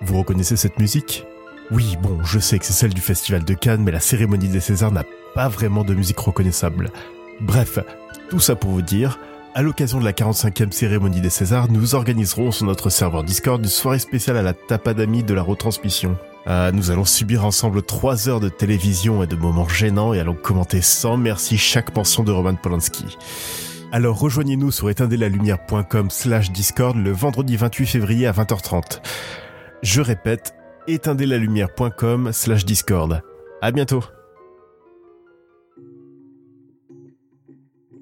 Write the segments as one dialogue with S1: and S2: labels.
S1: Vous reconnaissez cette musique? Oui, bon, je sais que c'est celle du Festival de Cannes, mais la cérémonie des Césars n'a pas vraiment de musique reconnaissable. Bref, tout ça pour vous dire, à l'occasion de la 45e cérémonie des Césars, nous organiserons sur notre serveur Discord une soirée spéciale à la tapadamie de la retransmission. Euh, nous allons subir ensemble 3 heures de télévision et de moments gênants et allons commenter sans merci chaque mention de Roman Polanski. Alors rejoignez-nous sur éteindelalumière.com slash Discord le vendredi 28 février à 20h30. Je répète, éteindelalumière.com slash Discord. À bientôt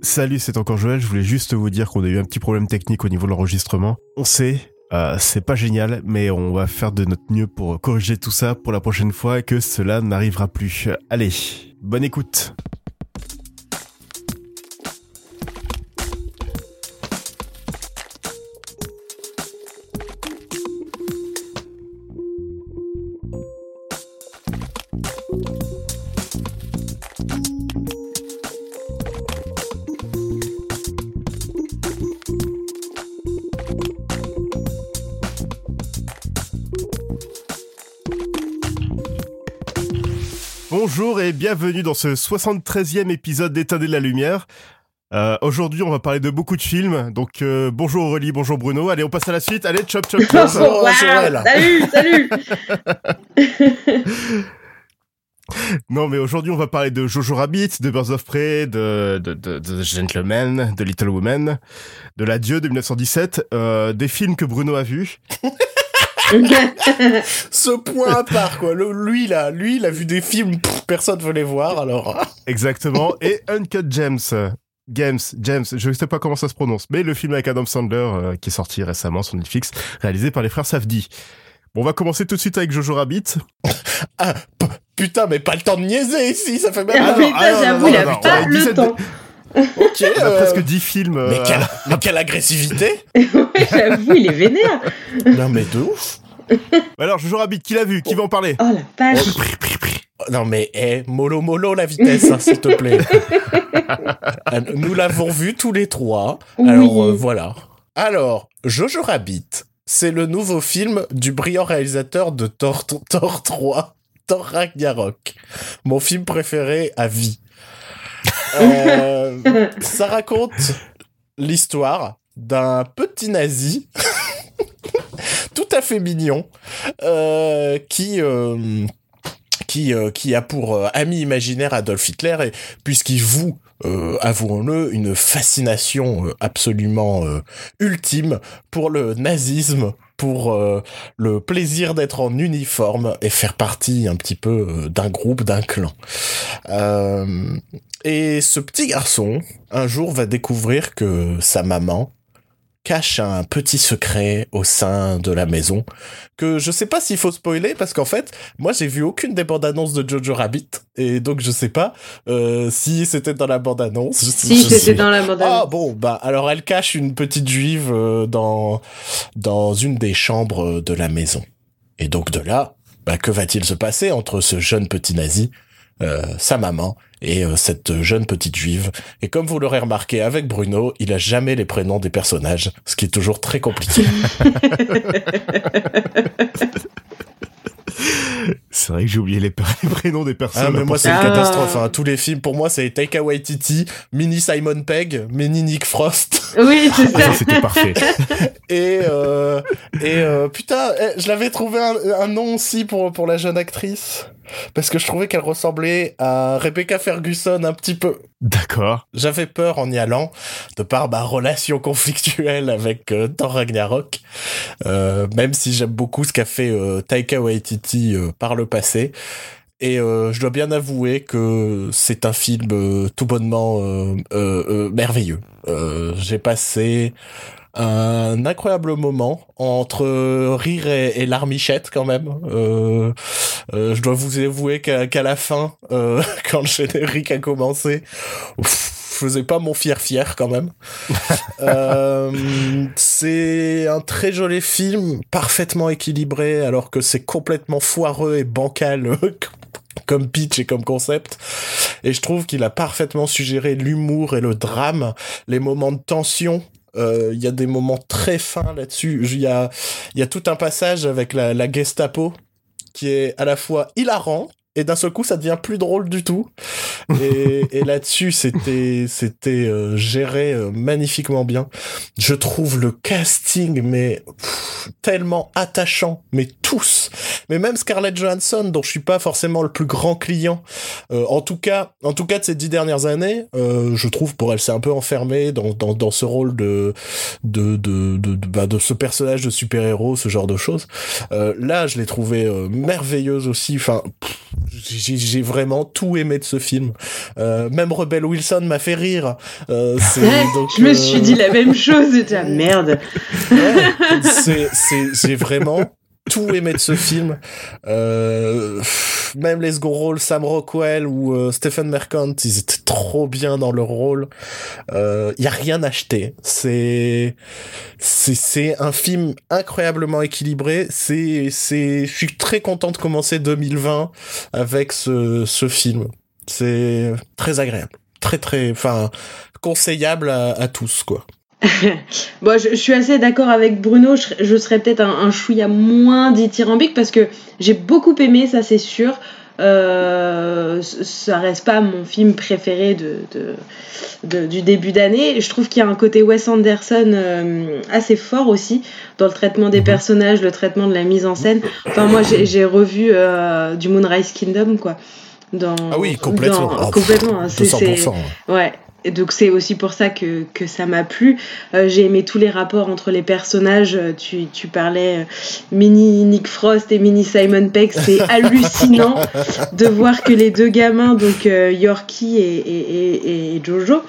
S1: Salut, c'est encore Joël. Je voulais juste vous dire qu'on a eu un petit problème technique au niveau de l'enregistrement. On sait, euh, c'est pas génial, mais on va faire de notre mieux pour corriger tout ça pour la prochaine fois que cela n'arrivera plus. Allez, bonne écoute. Et bienvenue dans ce 73e épisode d'Éteindre la lumière. Euh, Aujourd'hui, on va parler de beaucoup de films. Donc, euh, bonjour Aurélie, bonjour Bruno. Allez, on passe à la suite. Allez, chop, chop, chop.
S2: Wow, salut, salut.
S1: non, mais aujourd'hui, on va parler de Jojo Rabbit, de Birds of Prey, de, de, de, de Gentleman, de Little Woman, de L'Adieu de 1917, euh, des films que Bruno a vus.
S3: Ce point à part, quoi. Le- lui, là, lui, il a vu des films, pff, personne veut les voir, alors.
S1: Exactement. Et Uncut Gems. Games, James, je ne sais pas comment ça se prononce, mais le film avec Adam Sandler euh, qui est sorti récemment sur Netflix, réalisé par les frères Safdie. Bon, on va commencer tout de suite avec Jojo Rabbit.
S3: Ah, putain, mais pas le temps de niaiser ici, ça fait même.
S2: Ah,
S1: Ah
S2: putain,
S1: ah
S2: j'avoue, il a
S1: non,
S2: pas
S1: on a
S2: le
S1: 17
S2: temps.
S3: Ok.
S1: On a
S3: euh,
S1: presque 10 films.
S3: Mais
S1: euh,
S3: quelle, mais quelle agressivité
S2: Ouais, j'avoue, il est vénère.
S3: Non, mais de ouf.
S1: Alors, Jojo Rabbit, qui l'a vu? Qui va en parler?
S2: Oh la vache.
S3: Non, mais, eh, mollo mollo la vitesse, hein, s'il te plaît. Euh, Nous l'avons vu tous les trois.
S2: Oui.
S3: Alors, euh, voilà. Alors, Jojo Rabbit, c'est le nouveau film du brillant réalisateur de Thor, Thor 3, Thor Ragnarok. Mon film préféré à vie. Euh, ça raconte l'histoire d'un petit nazi tout à fait mignon euh, qui euh, qui euh, qui a pour ami imaginaire Adolf Hitler et puisqu'il voue avouons-le une fascination absolument ultime pour le nazisme pour euh, le plaisir d'être en uniforme et faire partie un petit peu euh, d'un groupe, d'un clan. Euh, et ce petit garçon, un jour, va découvrir que sa maman cache un petit secret au sein de la maison que je sais pas s'il faut spoiler parce qu'en fait moi j'ai vu aucune des bandes annonces de Jojo Rabbit et donc je sais pas euh, si c'était dans la bande annonce
S2: Si, c'était dans la bande
S3: ah bon bah alors elle cache une petite juive euh, dans dans une des chambres de la maison. Et donc de là bah, que va-t-il se passer entre ce jeune petit nazi sa maman et euh, cette jeune petite juive. Et comme vous l'aurez remarqué avec Bruno, il a jamais les prénoms des personnages, ce qui est toujours très compliqué.
S1: C'est vrai que j'ai oublié les, pr- les prénoms des personnes.
S3: Ah, mais moi, c'est une
S2: Ah.
S3: catastrophe. Hein. Tous les films, pour moi, c'est Taika Waititi, Mini Simon Pegg, Mini Nick Frost.
S2: Oui, c'est
S1: Ah,
S2: ça.
S1: ça, c'était parfait.
S3: Et, euh, et euh, putain, eh, je l'avais trouvé un, un nom aussi pour, pour la jeune actrice. Parce que je trouvais qu'elle ressemblait à Rebecca Ferguson un petit peu.
S1: D'accord.
S3: J'avais peur en y allant, de par ma relation conflictuelle avec euh, Thor Ragnarok. Euh, même si j'aime beaucoup ce qu'a fait euh, Taika Waititi euh, par le passé. Et euh, je dois bien avouer que c'est un film tout bonnement merveilleux. Euh, J'ai passé un incroyable moment entre rire et, et larmichette quand même. Euh, euh, je dois vous avouer qu'à la fin, euh, quand le générique a commencé, ouf, je faisais pas mon fier fier quand même. C'est un très joli film, parfaitement équilibré, alors que c'est complètement foireux et bancal comme pitch et comme concept. Et je trouve qu'il a parfaitement suggéré l'humour et le drame, les moments de tension Il y a des moments très fins là-dessus. Il y a, tout un passage avec la Gestapo qui est à la fois hilarant et d'un seul coup ça devient plus drôle du tout. Et, et là-dessus c'était c'était euh, géré euh, magnifiquement bien. Je trouve le casting mais tellement attachant. Mais tous. Mais même Scarlett Johansson dont je suis pas forcément le plus grand client euh, en tout cas en tout cas de ces dix dernières années je trouve pour elle c'est un peu enfermée dans, dans, dans ce rôle de de de de, bah, de ce personnage de super héros ce genre de choses. Là je l'ai trouvé merveilleuse aussi. Enfin j'ai vraiment tout aimé de ce film. Euh, même Rebel Wilson m'a fait rire. Euh,
S2: donc, je me suis dit la même chose. J'étais merde.
S3: c'est j'ai vraiment tout aimé de ce film. Euh, même les second rôles, Sam Rockwell ou euh, Stephen Merchant, ils étaient trop bien dans leur rôle. Il euh, y a rien à acheter. C'est c'est un film incroyablement équilibré. C'est c'est je suis très content de commencer 2020 avec ce ce film. C'est très agréable, très très enfin conseillable à, à tous quoi.
S2: bon, je, suis assez d'accord avec Bruno. Je, serais peut-être un, un, chouïa moins dithyrambique parce que j'ai beaucoup aimé, ça c'est sûr. Euh, ça reste pas mon film préféré de, de, du début d'année. Je trouve qu'il y a un côté Wes Anderson euh, assez fort aussi dans le traitement des mhm. personnages, le traitement de la mise en scène. Enfin, moi j'ai revu euh, du Moonrise Kingdom quoi.
S3: Dans, ah oui, complètement.
S2: Dans, complètement. Hein. C'est, ouais, donc c'est aussi pour ça que, que ça m'a plu. Euh, j'ai aimé tous les rapports entre les personnages. Euh, tu, tu parlais euh, mini Nick Frost et mini Simon Peck. C'est hallucinant de voir que les deux gamins, donc Yorkie et, et, et Jojo,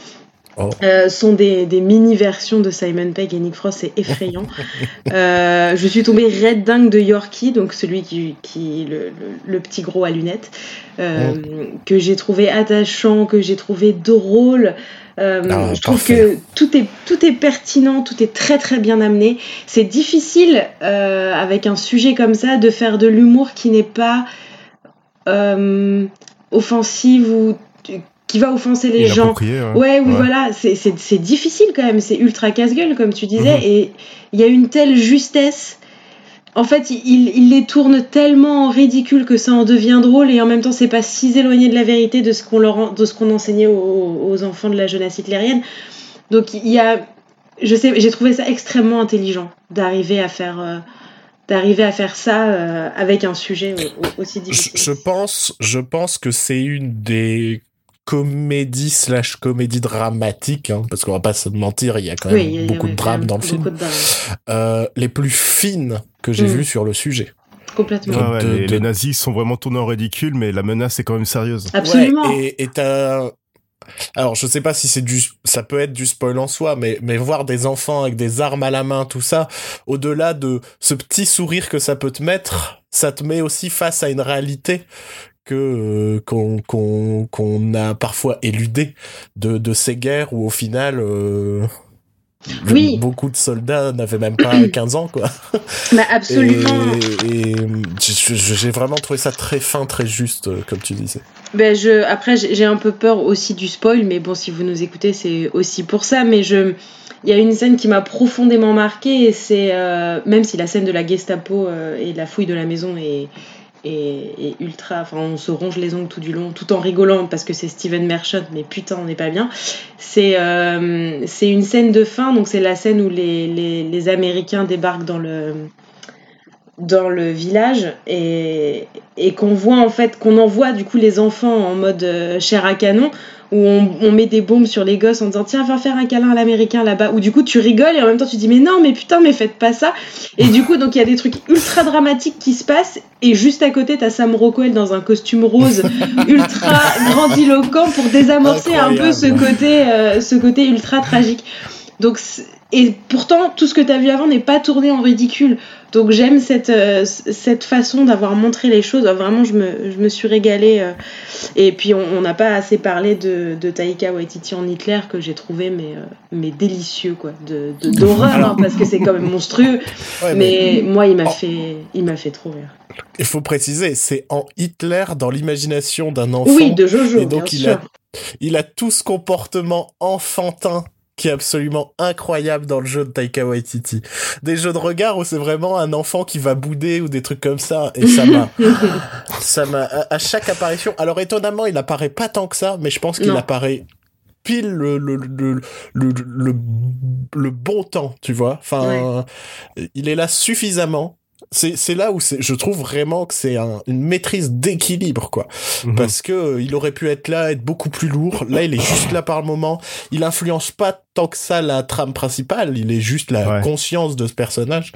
S2: Oh. Euh, sont des, des mini-versions de Simon Pegg et Nick Frost, c'est effrayant. euh, je suis tombée red dingue de Yorkie, donc celui qui, qui le, le, petit gros à lunettes, euh, oh. que j'ai trouvé attachant, que j'ai trouvé drôle. Euh, ah, je trouve que tout est, tout est pertinent, tout est très très bien amené. C'est difficile euh, avec un sujet comme ça de faire de l'humour qui n'est pas offensive ou qui va offenser les gens. Ouais, oui, voilà, c'est difficile quand même, c'est ultra casse-gueule, comme tu disais, mhm. et il y a une telle justesse. En fait, il, il, les tourne tellement en ridicule que ça en devient drôle, et en même temps, c'est pas si éloigné de la vérité de ce qu'on leur, de ce qu'on enseignait aux, enfants de la jeunesse hitlérienne. Donc, il y a, je sais, j'ai trouvé ça extrêmement intelligent d'arriver à faire. Euh, d'arriver à faire ça euh, avec un sujet aussi difficile.
S3: Je, je pense, je pense que c'est une des comédie slash comédie dramatique, hein, parce qu'on va pas se mentir, il y a quand même beaucoup de drame dans le film, euh, les plus fines que j'ai mm. vues sur le sujet.
S2: Complètement.
S1: les, nazis sont vraiment tournés en ridicule, mais la menace est quand même sérieuse.
S2: Absolument.
S3: et t'as alors je sais pas si c'est du ça peut être du spoil en soi mais mais voir des enfants avec des armes à la main tout ça au-delà de ce petit sourire que ça peut te mettre ça te met aussi face à une réalité que euh, qu'on a parfois éludé de de ces guerres où au final euh,
S2: oui.
S3: Beaucoup de soldats n'avaient même pas 15 ans, quoi.
S2: Bah, absolument.
S3: Et, j'ai vraiment trouvé ça très fin, très juste, euh, comme tu disais.
S2: Ben je, après, j'ai un peu peur aussi du spoil, mais bon, si vous nous écoutez, c'est aussi pour ça. Mais je, il y a une scène qui m'a profondément marqué, et c'est même si la scène de la Gestapo et la fouille de la maison est et, ultra. Enfin, on se ronge les ongles tout du long, tout en rigolant parce que c'est Steven Merchant, mais putain, on n'est pas bien. C'est euh, une scène de fin, donc c'est la scène où les, les, les, Américains débarquent dans le dans le village et, et qu'on voit en fait qu'on envoie du coup les enfants en mode euh, chair à canon où on, met des bombes sur les gosses en disant tiens va faire un câlin à l'américain là-bas. Ou du coup tu rigoles et en même temps tu dis mais non mais putain mais faites pas ça. Et du coup donc il y a des trucs ultra dramatiques qui se passent. Et juste à côté t'as Sam Rockwell dans un costume rose ultra grandiloquent pour désamorcer un peu ce côté euh, ce côté ultra tragique. Donc et pourtant tout ce que t'as vu avant n'est pas tourné en ridicule donc j'aime cette, euh, cette façon d'avoir montré les choses. Vraiment, je me, je me suis régalée. Euh. et puis, on n'a pas assez parlé de, de Taika Waititi en Hitler que j'ai trouvé mais, euh, mais délicieux, quoi. De, d'horreur, hein, parce que c'est quand même monstrueux. mais, moi, il m'a, fait, il m'a fait trop rire.
S3: Il faut préciser, c'est en Hitler dans l'imagination d'un enfant.
S2: Oui, de Jojo. Et donc,
S3: il, A, il a tout ce comportement enfantin qui est absolument incroyable dans le jeu de Taika Waititi. Des jeux de regard où c'est vraiment un enfant qui va bouder ou des trucs comme ça. Et ça m'a, ça m'a, à chaque apparition. Alors étonnamment, il apparaît pas tant que ça, mais je pense qu'il apparaît pile le, le, le, le, le, bon temps, tu vois. Enfin, il est là suffisamment c'est là où je trouve vraiment que c'est une maîtrise d'équilibre quoi. Mhm. parce que euh, il aurait pu être là être beaucoup plus lourd. Là il est juste là par le moment. Il influence pas tant que ça la trame principale. Il est juste la conscience de ce personnage.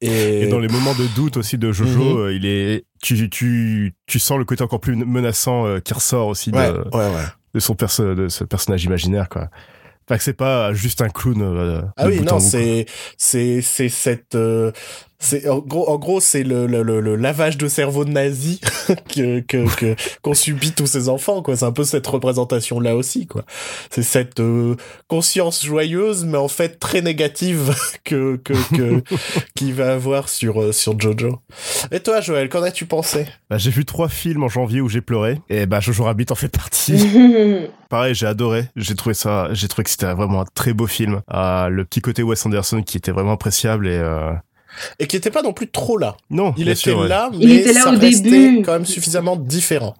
S1: Et... dans les moments de doute aussi de Jojo mhm. euh, il est tu, tu tu sens le côté encore plus menaçant euh, qui ressort aussi de, de son perso de ce personnage imaginaire quoi. Enfin, que c'est pas juste un clown.
S3: ah oui, non, c'est c'est c'est cette c'est en gros, en gros, c'est le, le, le, lavage de cerveau de nazi que que qu'ont subi tous ces enfants quoi. C'est un peu cette représentation là aussi quoi. C'est cette euh, conscience joyeuse mais en fait très négative que que que qu'il va avoir sur euh, sur Jojo. Et toi Joël, qu'en as-tu pensé?
S1: Bah, j'ai vu trois films en janvier où j'ai pleuré et bah Jojo Rabbit en fait partie. Pareil, j'ai adoré. J'ai trouvé ça, j'ai trouvé que c'était vraiment un très beau film. Ah, le petit côté Wes Anderson qui était vraiment appréciable et euh,
S3: et qui était pas non plus trop là.
S1: Non,
S3: il était là, mais
S2: il était là
S3: ça
S2: au début.
S3: quand même suffisamment différent.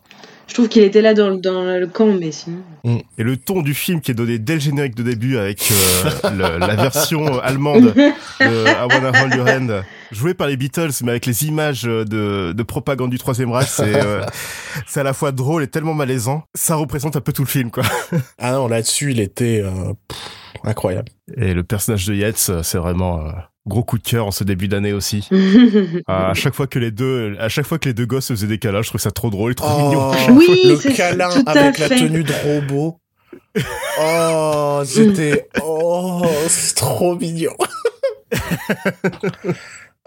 S2: Je trouve qu'il était là dans, dans, le camp, mais sinon.
S1: Mm. Et le ton du film qui est donné dès le générique de début avec euh, la version allemande de I Wanna Hold Your Hand, jouée par les Beatles, mais avec les images de, de propagande du Troisième Reich, c'est euh, à la fois drôle et tellement malaisant. Ça représente un peu tout le film, quoi.
S3: ah non, là-dessus, il était euh, incroyable.
S1: Et le personnage de Yates, c'est vraiment gros coup de cœur en ce début d'année aussi. à chaque fois que les deux, à chaque fois que les deux gosses faisaient des câlins, je trouve ça trop drôle, trop
S3: oh,
S1: mignon.
S2: Oui,
S3: le câlin avec la tenue de robot. Oh, c'était, oh, c'est trop mignon.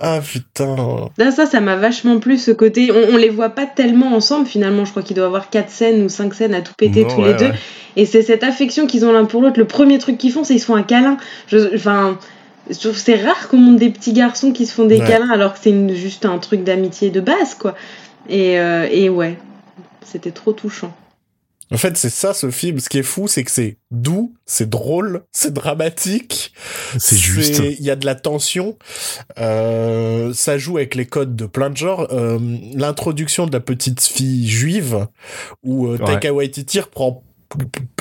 S3: Ah putain.
S2: ça, ça m'a vachement plu ce côté. On, les voit pas tellement ensemble finalement. Je crois qu'il doit y avoir quatre scènes ou cinq scènes à tout péter tous les deux. Et c'est cette affection qu'ils ont l'un pour l'autre. Le premier truc qu'ils font, c'est ils se font un câlin. Enfin, je c'est rare qu'on monte des petits garçons qui se font des câlins alors que c'est juste un truc d'amitié de base, quoi. Et, euh, et ouais, c'était trop touchant.
S3: En fait, c'est ça ce film. Ce qui est fou, c'est que c'est doux, c'est drôle, c'est dramatique.
S1: C'est juste.
S3: Il y a de la tension. Euh, ça joue avec les codes de plein de genres. Euh, L'introduction de la petite fille juive, où euh, Taika Waititi reprend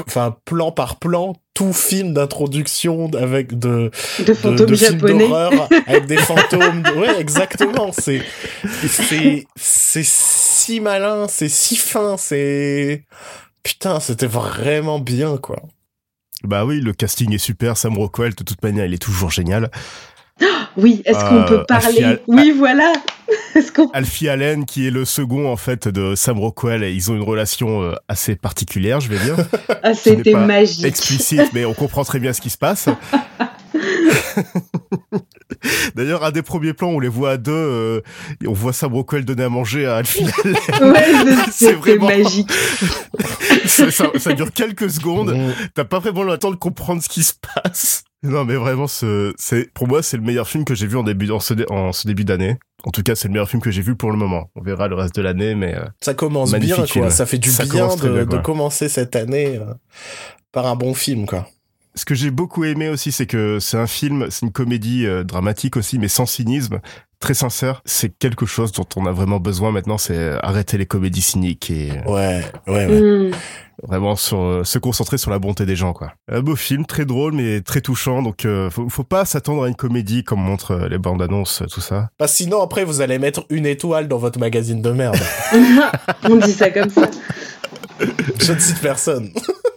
S3: enfin plan par plan tout film d'introduction avec de
S2: de fantômes japonais.
S3: avec des fantômes ouais exactement c'est c'est c'est si malin c'est si fin c'est putain c'était vraiment bien quoi.
S1: Bah oui le casting est super Sam Rockwell de toute manière il est toujours génial.
S2: Oui, est-ce qu'on peut euh, parler Oui, voilà.
S1: Alfie Allen, qui est le second en fait de Sam Rockwell, et ils ont une relation euh, assez particulière, je vais dire.
S2: Ah, c'était magique.
S1: Explicite, mais on comprend très bien ce qui se passe. D'ailleurs, un des premiers plans, on les voit à deux, euh, on voit Sam Rockwell donner à manger à Alfie Allen.
S2: Ouais, c'est vraiment magique.
S1: ça, dure quelques secondes. T'as pas vraiment le temps de comprendre ce qui se passe. Non, mais vraiment, c'est pour moi, c'est le meilleur film que j'ai vu en début en ce, en ce début d'année. En tout cas, c'est le meilleur film que j'ai vu pour le moment. On verra le reste de l'année, mais euh,
S3: ça commence bien, quoi. Ça fait du bien de, commencer cette année euh, par un bon film, quoi.
S1: Ce que j'ai beaucoup aimé aussi, c'est que c'est un film, c'est une comédie euh, dramatique aussi, mais sans cynisme, très sincère. C'est quelque chose dont on a vraiment besoin maintenant, c'est arrêter les comédies cyniques et
S3: ouais, ouais, ouais. Mm
S1: vraiment sur euh, se concentrer sur la bonté des gens quoi. Un beau film, très drôle mais très touchant donc euh, faut, faut, pas s'attendre à une comédie comme montrent euh, les bandes annonces tout ça.
S3: Parce que sinon après vous allez mettre une étoile dans votre magazine de merde.
S2: On dit ça comme ça.
S3: Je ne cite personne.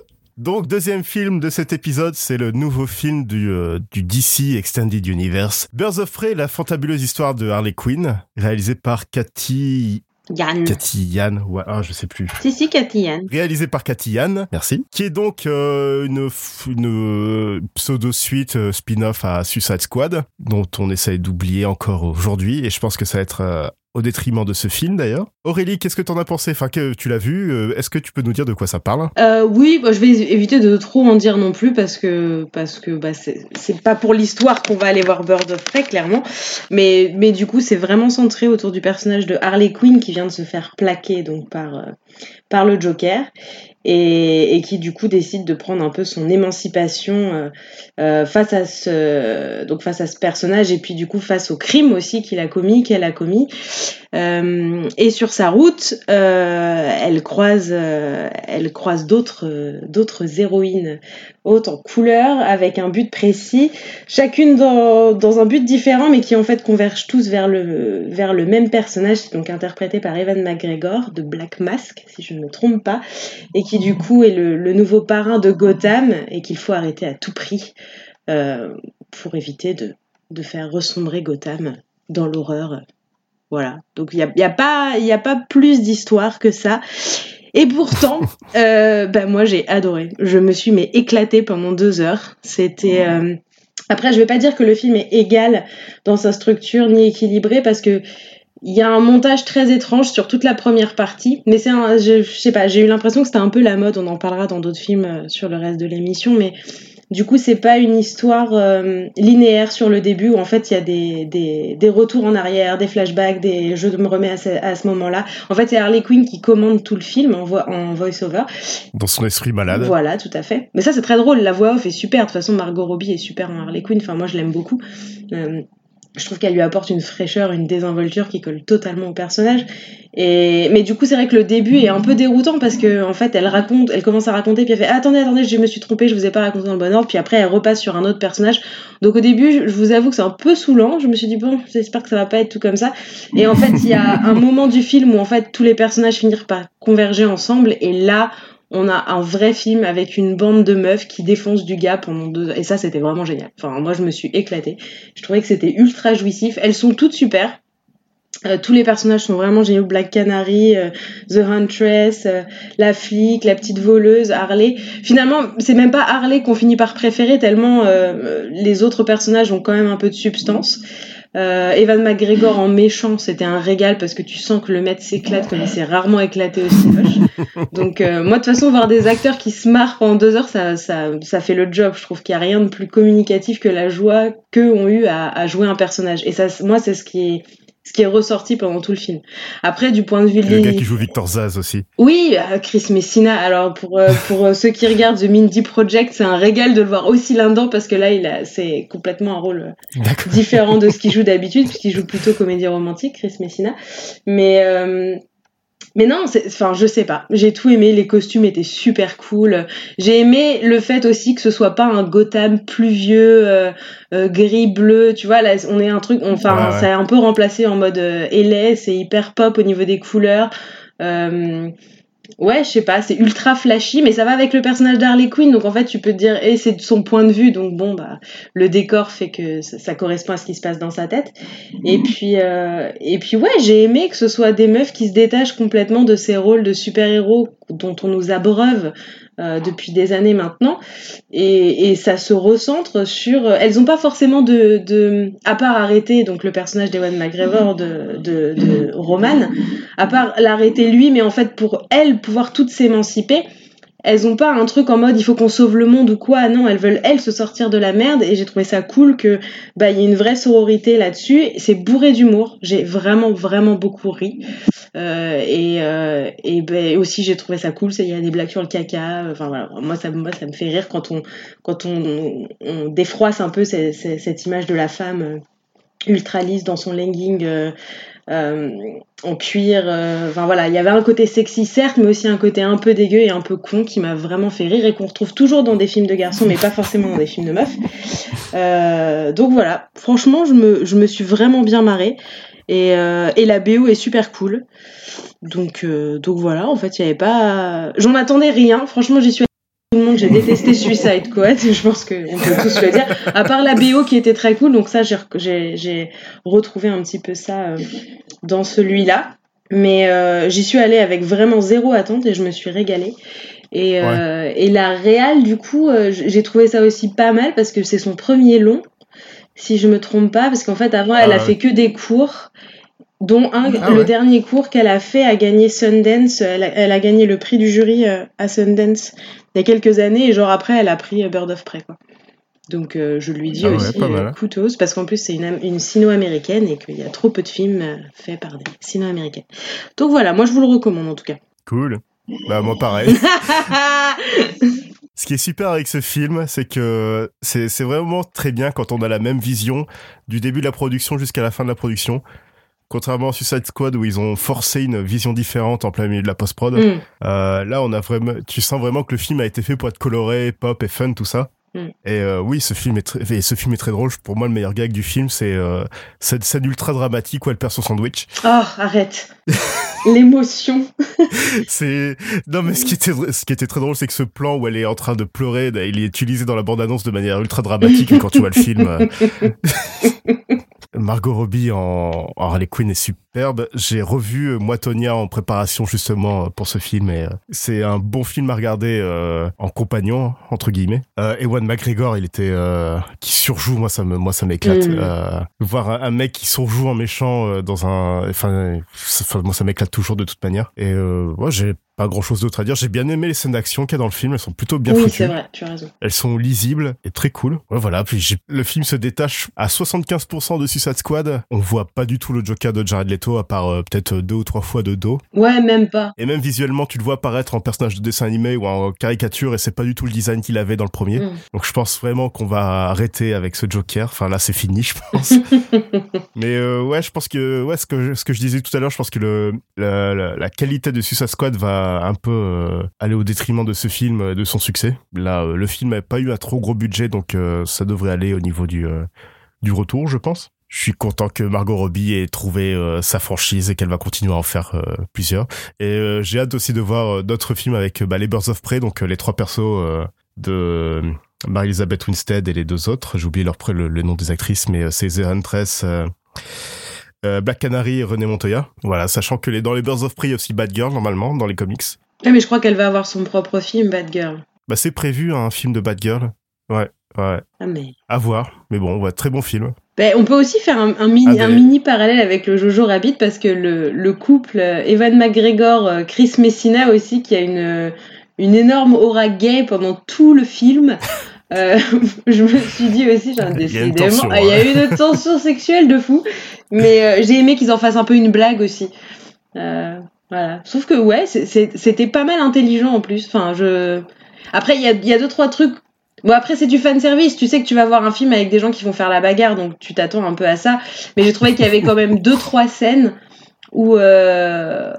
S1: Donc deuxième film de cet épisode, c'est le nouveau film du, du DC Extended Universe, Birds of Prey, la fantabuleuse histoire de Harley Quinn, réalisé par Cathy
S2: Yann.
S1: Cathy Yann, ouais, ah, je sais plus.
S2: Si, si, Cathy Yann.
S1: Réalisé par Cathy Yann, merci. Qui est donc euh, une, une euh, pseudo-suite euh, spin-off à Suicide Squad, dont on essaye d'oublier encore aujourd'hui, et je pense que ça va être au détriment de ce film d'ailleurs. Aurélie, qu'est-ce que t'en as pensé? Enfin, que tu l'as vu, euh, est-ce que tu peux nous dire de quoi ça parle?
S2: Euh, Oui, bah, je vais éviter de trop en dire non plus parce que parce que bah, c'est pas pour l'histoire qu'on va aller voir Bird of Prey clairement, mais mais du coup c'est vraiment centré autour du personnage de Harley Quinn qui vient de se faire plaquer donc par euh, par le Joker et, qui du coup décide de prendre un peu son émancipation face à ce donc face à ce personnage et puis du coup face au crime aussi qu'il a commis qu'elle a commis et sur sa route elle croise elle croise d'autres d'autres héroïnes hautes en couleur avec un but précis chacune dans, un but différent mais qui en fait convergent tous vers le même personnage donc interprété par Evan McGregor de Black Mask si je ne me trompe pas et qui du coup est le, nouveau parrain de Gotham et qu'il faut arrêter à tout prix euh, pour éviter de, de, faire ressombrer Gotham dans l'horreur. Voilà, donc il n'y a, y a, pas, a pas plus d'histoire que ça. Et pourtant, euh, bah, moi j'ai adoré. Je me suis mais éclatée pendant deux heures. C'était. Euh, après, je vais pas dire que le film est égal dans sa structure ni équilibré parce que il y a un montage très étrange sur toute la première partie, mais c'est un, je, sais pas, j'ai eu l'impression que c'était un peu la mode. On en parlera dans d'autres films euh, sur le reste de l'émission, mais du coup, c'est pas une histoire euh, linéaire sur le début où en fait il y a des, des, des, retours en arrière, des flashbacks, des je me remets à ce, à ce moment-là. En fait, c'est Harley Quinn qui commande tout le film en, en voice-over.
S1: Dans son esprit malade.
S2: Voilà, tout à fait. Mais ça, c'est très drôle. La voix off est super. De toute façon, Margot Robbie est super en Harley Quinn. Enfin, moi, je l'aime beaucoup. Euh, je trouve qu'elle lui apporte une fraîcheur, une désinvolture qui colle totalement au personnage. Et mais du coup, c'est vrai que le début est un peu déroutant parce que en fait, elle raconte, elle commence à raconter puis elle fait attendez, attendez, je me suis trompée, je vous ai pas raconté dans le bon ordre. Puis après, elle repasse sur un autre personnage. Donc au début, je vous avoue que c'est un peu saoulant. Je me suis dit bon, j'espère que ça va pas être tout comme ça. Et en fait, il y a un moment du film où en fait tous les personnages finissent par converger ensemble et là on a un vrai film avec une bande de meufs qui défoncent du gars pendant deux et ça c'était vraiment génial. Enfin moi je me suis éclatée. Je trouvais que c'était ultra jouissif. Elles sont toutes super. Euh, tous les personnages sont vraiment géniaux. Black Canary, euh, The Huntress, euh, la flic, la petite voleuse, Harley. Finalement, c'est même pas Harley qu'on finit par préférer tellement les autres personnages ont quand même un peu de substance. Euh, Evan McGregor en méchant, c'était un régal parce que tu sens que le maître s'éclate comme il s'est rarement éclaté au cinoche. Donc euh, moi de toute façon voir des acteurs qui se marrent pendant deux heures, ça, ça, ça fait le job. Je trouve qu'il n'y a rien de plus communicatif que la joie qu'eux ont eu à, à jouer un personnage. Et ça, moi c'est ce qui est ce qui est ressorti pendant tout le film. Après, du point de vue
S1: le gars qui joue Victor Zaz aussi.
S2: Oui, euh, Chris Messina. Alors pour euh, pour euh, ceux qui regardent The Mindy Project, c'est un régal de le voir aussi là-dedans parce que là, il a c'est complètement un rôle différent de ce qu'il joue d'habitude puisqu'il joue plutôt comédie romantique, Chris Messina. Mais mais non, enfin, je sais pas. J'ai tout aimé. Les costumes étaient super cool. J'ai aimé le fait aussi que ce soit pas un Gotham pluvieux, euh, euh, gris bleu. Tu vois, là, on est un truc. Enfin, ça a un peu remplacé en mode euh, C'est hyper pop au niveau des couleurs. Euh, ouais, je sais pas, c'est ultra flashy, mais ça va avec le personnage d'Harley Quinn, donc en fait tu peux te dire, et c'est de son point de vue, donc bon, bah le décor fait que ça, correspond à ce qui se passe dans sa tête. Et puis, euh, et puis ouais, j'ai aimé que ce soit des meufs qui se détachent complètement de ces rôles de super-héros dont on nous abreuve euh, depuis des années maintenant, et, et, ça se recentre sur. Elles n'ont pas forcément de, de, à part arrêter donc le personnage d'Ewan McGregor de, de, de Roman, à part l'arrêter lui, mais en fait pour elles pouvoir toutes s'émanciper, elles ont pas un truc en mode il faut qu'on sauve le monde ou quoi. Non, elles veulent elles se sortir de la merde et j'ai trouvé ça cool que bah il y ait une vraie sororité là-dessus. C'est bourré d'humour. J'ai vraiment vraiment beaucoup ri. Euh, et, euh, et ben, aussi j'ai trouvé ça cool, il y a des blagues sur le caca. Enfin voilà, moi ça, moi, ça me fait rire quand on, quand on, on défroisse un peu cette, cette image de la femme ultra lisse dans son legging. Euh, euh, en cuir. Euh, enfin voilà, il y avait un côté sexy certes, mais aussi un côté un peu dégueu et un peu con qui m'a vraiment fait rire et qu'on retrouve toujours dans des films de garçons, mais pas forcément dans des films de meufs. Donc voilà, franchement, je me, je me suis vraiment bien marrée. Et, et la BO est super cool. Donc, donc voilà, en fait, il n'y avait pas. J'en attendais rien. Franchement, j'y suis tout le monde, j'ai détesté Suicide Squad, je pense qu'on peut tous le dire. À part la BO qui était très cool, donc ça, j'ai retrouvé un petit peu ça euh, dans celui-là. Mais j'y suis allée avec vraiment zéro attente et je me suis régalée. Et, et la réal, du coup, j'ai trouvé ça aussi pas mal parce que c'est son premier long si je me trompe pas, parce qu'en fait avant elle a ah fait que des cours, dont un, ah le dernier cours qu'elle a fait a gagné Sundance, elle a, gagné le prix du jury euh, à Sundance il y a quelques années et genre après elle a pris Bird of Prey quoi. Donc euh, je lui dis ah aussi euh, parce qu'en plus c'est une, une sino-américaine et qu'il y a trop peu de films faits par des sino-américaines. Donc voilà, moi je vous le recommande en tout cas.
S1: Cool. Bah moi pareil. Ce qui est super avec ce film, c'est que c'est vraiment très bien quand on a la même vision du début de la production jusqu'à la fin de la production. Contrairement à Suicide Squad où ils ont forcé une vision différente en plein milieu de la post-prod,
S2: Mm.
S1: euh, là on a vraiment, tu sens vraiment que le film a été fait pour être coloré, pop et fun, tout ça.
S2: Mm.
S1: Et euh, oui, ce film est très, ce film est très drôle. Pour moi, le meilleur gag du film, c'est euh, cette scène ultra dramatique où elle perd son sandwich.
S2: Oh, arrête. L'émotion.
S1: C'est non mais ce qui était ce qui était très drôle, c'est que ce plan où elle est en train de pleurer, il est utilisé dans la bande annonce de manière ultra dramatique. et quand tu vois le film, Margot Robbie en, Harley Quinn est J'ai revu euh, moi Tonya en préparation justement euh, pour ce film et euh, c'est un bon film à regarder euh, en compagnon entre guillemets. Euh, Ewan McGregor, il était euh, qui surjoue, moi ça me moi ça m'éclate.
S2: Mm.
S1: Voir un, un mec qui surjoue en méchant dans un, enfin, moi ça m'éclate toujours de toute manière. Et ouais, j'ai pas grand chose d'autre à dire. J'ai bien aimé les scènes d'action qu'il y a dans le film. Elles sont plutôt bien
S2: oui,
S1: foutues.
S2: c'est vrai, tu as raison.
S1: Elles sont lisibles et très cool. Ouais, voilà. Puis le film se détache à 75% de Suicide Squad. On voit pas du tout le Joker de Jared Leto à part euh, peut-être deux ou trois fois de dos.
S2: Ouais, même pas.
S1: Et même visuellement, tu le vois apparaître en personnage de dessin animé ou en caricature et c'est pas du tout le design qu'il avait dans le premier.
S2: Mm.
S1: Donc je pense vraiment qu'on va arrêter avec ce Joker. Enfin là, c'est fini, je pense. Mais euh, ouais, je pense que ouais, ce que ce que je disais tout à l'heure, je pense que le la, la, la qualité de Suicide Squad va un peu euh, aller au détriment de ce film, euh, de son succès. Là, euh, le film n'a pas eu un trop gros budget, donc euh, ça devrait aller au niveau du euh, du retour, je pense. Je suis content que Margot Robbie ait trouvé euh, sa franchise et qu'elle va continuer à en faire euh, plusieurs. Et euh, j'ai hâte aussi de voir d'autres films avec bah, les Birds of Prey, donc les trois persos de Mary-Elizabeth Winstead et les deux autres. J'ai oublié leur pré- le, le nom des actrices, mais c'est The Huntress, Black Canary et René Montoya. Voilà, sachant que les, dans les Birds of Prey, il y a aussi Bad Girl, normalement, dans les comics.
S2: Ah, mais je crois qu'elle va avoir son propre film, Bad Girl.
S1: Bah, c'est prévu, un film de Bad Girl. Ouais, ouais.
S2: Ah, mais.
S1: À voir. Mais bon, ouais, très bon film.
S2: Ben, on peut aussi faire un, un mini,
S1: Ah, mais-
S2: un mini parallèle avec le Jojo Rabbit parce que le, le couple euh, Evan McGregor, euh, Chris Messina aussi, qui a une, euh, une énorme aura gay pendant tout le film. Euh, je me suis dit aussi, genre,
S1: Il y a une
S2: décidément,
S1: tension,
S2: ah, il y a
S1: hein.
S2: eu une tension sexuelle de fou. Mais euh, j'ai aimé qu'ils en fassent un peu une blague aussi. Euh, voilà. Sauf que ouais, c'était pas mal intelligent en plus. Enfin, je. Après, il y a, il y a deux trois trucs. Bon après c'est du fan service, tu sais que tu vas voir un film avec des gens qui vont faire la bagarre, donc tu t'attends un peu à ça. Mais j'ai trouvé qu'il y avait quand même deux trois scènes où euh,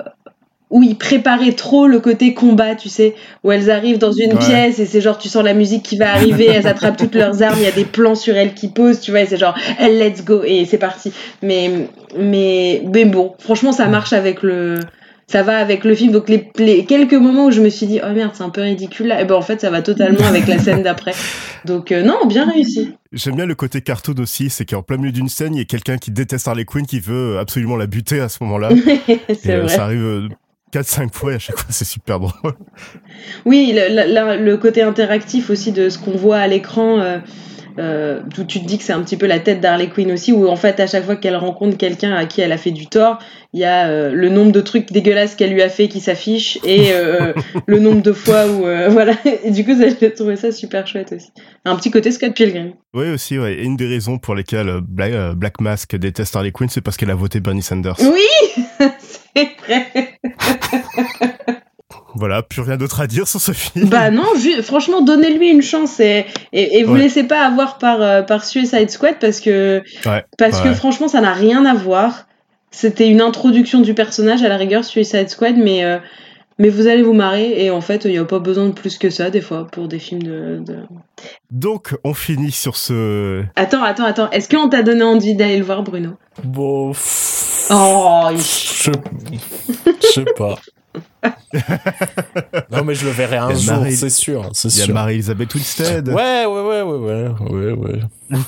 S2: où ils préparaient trop le côté combat, tu sais, où elles arrivent dans une
S1: Ouais.
S2: pièce et c'est genre tu sens la musique qui va arriver, elles attrapent toutes leurs armes, il y a des plans sur elles qui posent, tu vois, et c'est genre elle let's go et c'est parti. Mais mais mais bon, franchement ça marche avec le ça va avec le film. Donc les, les quelques moments où je me suis dit oh merde c'est un peu ridicule là, et ben en fait ça va totalement avec la scène d'après. Donc euh, non bien réussi.
S1: J'aime bien le côté cartoon aussi, c'est qu'en plein milieu d'une scène, il y a quelqu'un qui déteste Harley Quinn qui veut absolument la buter à ce moment-là.
S2: C'est
S1: euh,
S2: vrai.
S1: ça arrive euh, 4-5 fois et à chaque fois c'est super drôle.
S2: Oui, le, la- la- le côté interactif aussi de ce qu'on voit à l'écran, euh, euh, d'où tu te dis que c'est un petit peu la tête d'Harley Quinn aussi, où en fait à chaque fois qu'elle rencontre quelqu'un à qui elle a fait du tort, il y a euh, le nombre de trucs dégueulasses qu'elle lui a fait qui s'affiche et euh, le nombre de fois où euh, voilà. Et du coup, j'ai trouvé ça super chouette aussi. Un petit côté Scott Pilgrim.
S1: Oui aussi, ouais. Et une des raisons pour lesquelles Black, Black Mask déteste Harley Quinn, c'est parce qu'elle a voté Bernie Sanders.
S2: Oui, c'est vrai.
S1: Voilà, plus rien d'autre à dire sur ce film.
S2: Bah non, vu- franchement, donnez-lui une chance et, et, et vous
S1: Ouais.
S2: laissez pas avoir par, euh, par Suicide Squad parce que,
S1: Ouais,
S2: parce que franchement, ça n'a rien à voir. C'était une introduction du personnage à la rigueur Suicide Squad, mais, euh, mais vous allez vous marrer et en fait, il n'y a pas besoin de plus que ça des fois pour des films de. de-
S1: Donc on finit sur ce...
S2: Attends, attends, attends. Est-ce qu'on t'a donné envie d'aller le voir, Bruno?
S3: Bon.
S2: Oh, il-
S3: Je je sais pas. non, mais je le verrai un jour,
S1: Marie-
S3: c'est sûr. C'est
S1: Il y a. Marie-Elisabeth Winstead.
S3: Ouais, ouais, ouais, ouais, ouais, ouais, ouais.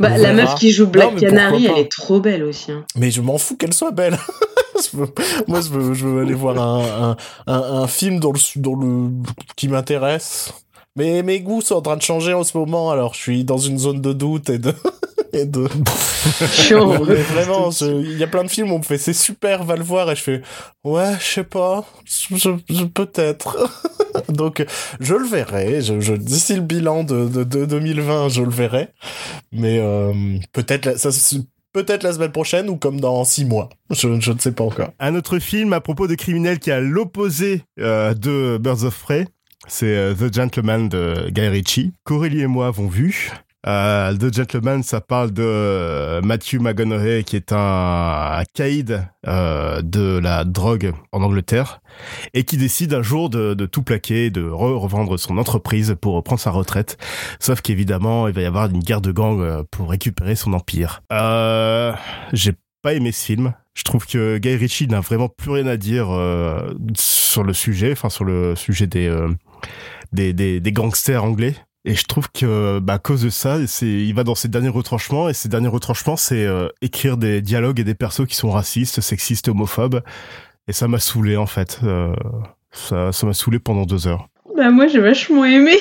S2: bah, la meuf qui joue Black
S3: Non,
S2: Canary, elle est trop belle aussi. hein.
S3: Mais je m'en fous qu'elle soit belle. Je veux- Moi, je veux, je veux aller voir un, un, un, un film dans le, dans le, qui m'intéresse. Mais mes goûts sont en train de changer en ce moment, alors je suis dans une zone de doute et de. Et de... Vraiment, je- il y a plein de films où on me fait c'est super, va le voir, et je fais ouais, je sais pas, je, je- je- peut-être. Donc, je le verrai. Je, je, d'ici le bilan de, de, de 2020, je le verrai. Mais euh, peut-être, la- ça, peut-être la semaine prochaine ou comme dans six mois. Je, ne sais pas encore.
S1: Un autre film à propos de criminels qui a l'opposé euh, de Birds of Prey, c'est The Gentleman de Guy Ritchie, qu'Aurélie et moi avons vu. Euh, The Gentleman, ça parle de euh, Matthew McConaughey, qui est un, caïd euh, de la drogue en Angleterre, et qui décide un jour de, tout plaquer, de revendre son entreprise pour reprendre sa retraite. Sauf qu'évidemment, il va y avoir une guerre de gang pour récupérer son empire. J'ai pas aimé ce film. Je trouve que Guy Ritchie n'a vraiment plus rien à dire sur le sujet, enfin sur le sujet des, des, des gangsters anglais. Et je trouve que, bah, à cause de ça, c'est, il va dans ses derniers retranchements, et ses derniers retranchements, c'est euh, écrire des dialogues et des persos qui sont racistes, sexistes, homophobes. Et ça m'a saoulé, en fait. Euh, ça, ça m'a saoulé pendant deux heures.
S2: Bah, moi, j'ai vachement aimé.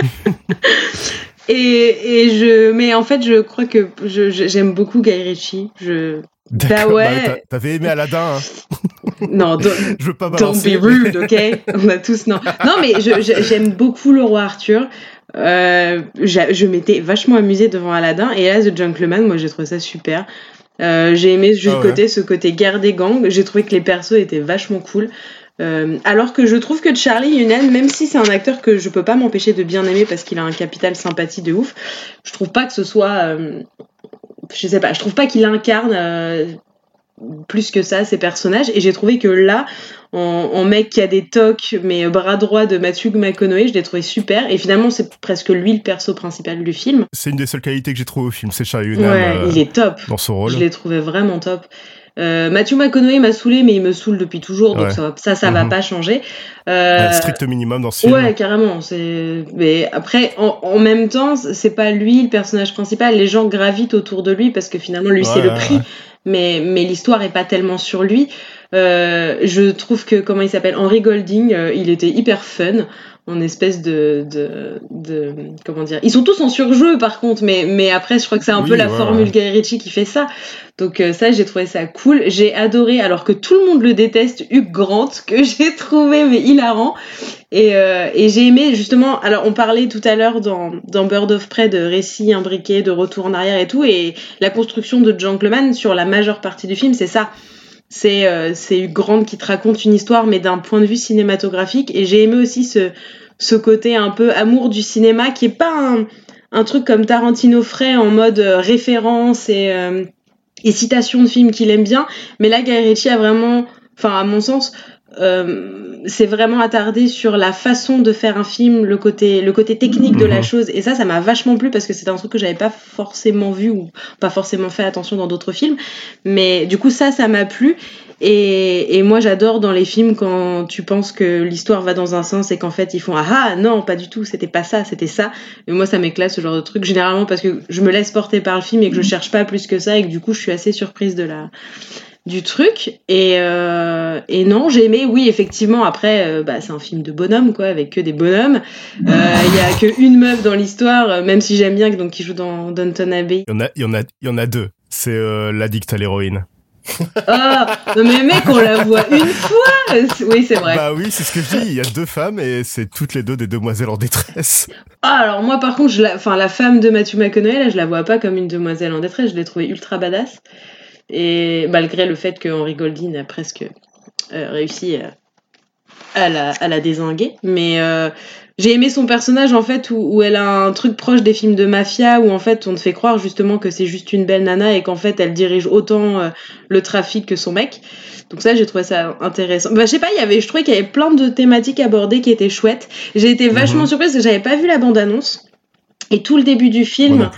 S2: et, et je, mais en fait, je crois que je, j'aime beaucoup Guy Ritchie. Je,
S1: bah ouais. Bah, t'avais aimé Aladdin. Hein.
S2: non,
S1: je veux pas.
S2: Don't be rude, ok? On a tous non. Non, mais j'aime beaucoup le roi Arthur. Euh, je m'étais vachement amusée devant Aladdin et là The Gentleman, moi j'ai trouvé ça super. Euh, j'ai aimé juste ah côté ce côté guerre des gangs. J'ai trouvé que les persos étaient vachement cool. Euh, alors que je trouve que Charlie Hunnam, même si c'est un acteur que je peux pas m'empêcher de bien aimer parce qu'il a un capital sympathie de ouf, je trouve pas que ce soit je sais pas, je trouve pas qu'il incarne euh, plus que ça ces personnages. Et j'ai trouvé que là en, mec qui a des tocs mais bras droit de Matthew McConaughey je l'ai trouvé super. Et finalement c'est presque lui le perso principal du film.
S1: C'est une des seules qualités que j'ai trouvé au film c'est Charlie Hunnam
S2: ouais, il est top.
S1: dans son rôle.
S2: Je l'ai trouvé vraiment top euh, Matthew McConaughey m'a saoulé, mais il me saoule depuis toujours, donc ça, ça, ça va mhm. pas changer.
S1: Euh, strict minimum dans ce film.
S2: Ouais, carrément. C'est. Mais après, en, même temps, c'est pas lui le personnage principal. Les gens gravitent autour de lui parce que finalement, lui, c'est le prix. Mais mais l'histoire est pas tellement sur lui. Euh, je trouve que comment il s'appelle Henry Golding, euh, il était hyper fun en espèce de, de, de, comment dire ils sont tous en surjeu par contre mais mais après je crois que c'est un peu la formule Guy Ritchie qui fait ça donc euh, ça j'ai trouvé ça cool. J'ai adoré alors que tout le monde le déteste Hugh Grant que j'ai trouvé mais hilarant. Et, euh, et j'ai aimé justement alors on parlait tout à l'heure dans, dans Bird of Prey de récits imbriqués de retour en arrière et tout et la construction de Gentleman sur la majeure partie du film c'est ça. C'est euh, Hugh Grant qui te raconte une histoire mais d'un point de vue cinématographique. Et j'ai aimé aussi ce ce côté un peu amour du cinéma qui est pas un, un truc comme Tarantino frais en mode euh, référence et, euh, et citation de films qu'il aime bien. Mais là, Guy a vraiment, enfin à mon sens, c'est vraiment attardé sur la façon de faire un film, le côté, le côté technique de la mhm. chose. Et ça, ça m'a vachement plu parce que c'est un truc que j'avais pas forcément vu ou pas forcément fait attention dans d'autres films. Mais du coup, ça, ça m'a plu. Et, et moi, j'adore dans les films quand tu penses que l'histoire va dans un sens et qu'en fait, ils font ah, ah non, pas du tout, c'était pas ça, c'était ça. Et moi, ça m'éclate ce genre de truc, généralement parce que je me laisse porter par le film et que je cherche pas plus que ça et que du coup, je suis assez surprise de la du truc et, euh, et non j'ai aimé oui effectivement après euh, bah, c'est un film de bonhomme quoi avec que des bonhommes euh, il y a que une meuf dans l'histoire même si j'aime bien donc qui joue dans Downton Abbey
S1: il y en a il y en a il y en a deux c'est l'addict à l'héroïne
S2: ah, mais mec, on la voit une fois. Oui, c'est vrai.
S1: Bah oui, c'est ce que je dis. Il y a deux femmes et c'est toutes les deux des demoiselles en détresse.
S2: Ah, alors moi, par contre, je la... enfin, la femme de Matthew McConaughey, là, je la vois pas comme une demoiselle en détresse. Je l'ai trouvée ultra badass. Et malgré le fait que Henry Golding a presque euh, réussi à, la, à la désinguer. Mais euh, j'ai aimé son personnage en fait où, elle a un truc proche des films de mafia où en fait on te fait croire justement que c'est juste une belle nana et qu'en fait elle dirige autant euh, le trafic que son mec. Donc ça j'ai trouvé ça intéressant. Bah je sais pas, il y avait je trouvais qu'il y avait plein de thématiques abordées qui étaient chouettes. J'ai été vachement mhm. surprise parce que j'avais pas vu la bande annonce. Et tout le début du film,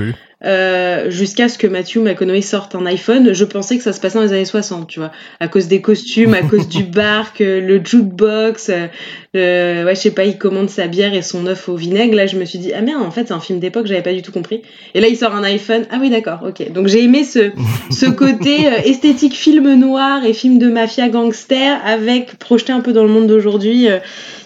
S2: euh, jusqu'à ce que Matthew McConaughey sorte un iPhone, je pensais que ça se passait dans les années 60, tu vois, à cause des costumes, à cause du bark, euh, le jukebox, euh, ouais, je sais pas, il commande sa bière et son œuf au vinaigre. Là, je me suis dit, ah merde, en fait, c'est un film d'époque, j'avais pas du tout compris. Et là, il sort un iPhone. Ah oui, d'accord, ok. Donc j'ai aimé ce, ce côté esthétique film noir et film de mafia gangster avec projeté un peu dans le monde d'aujourd'hui.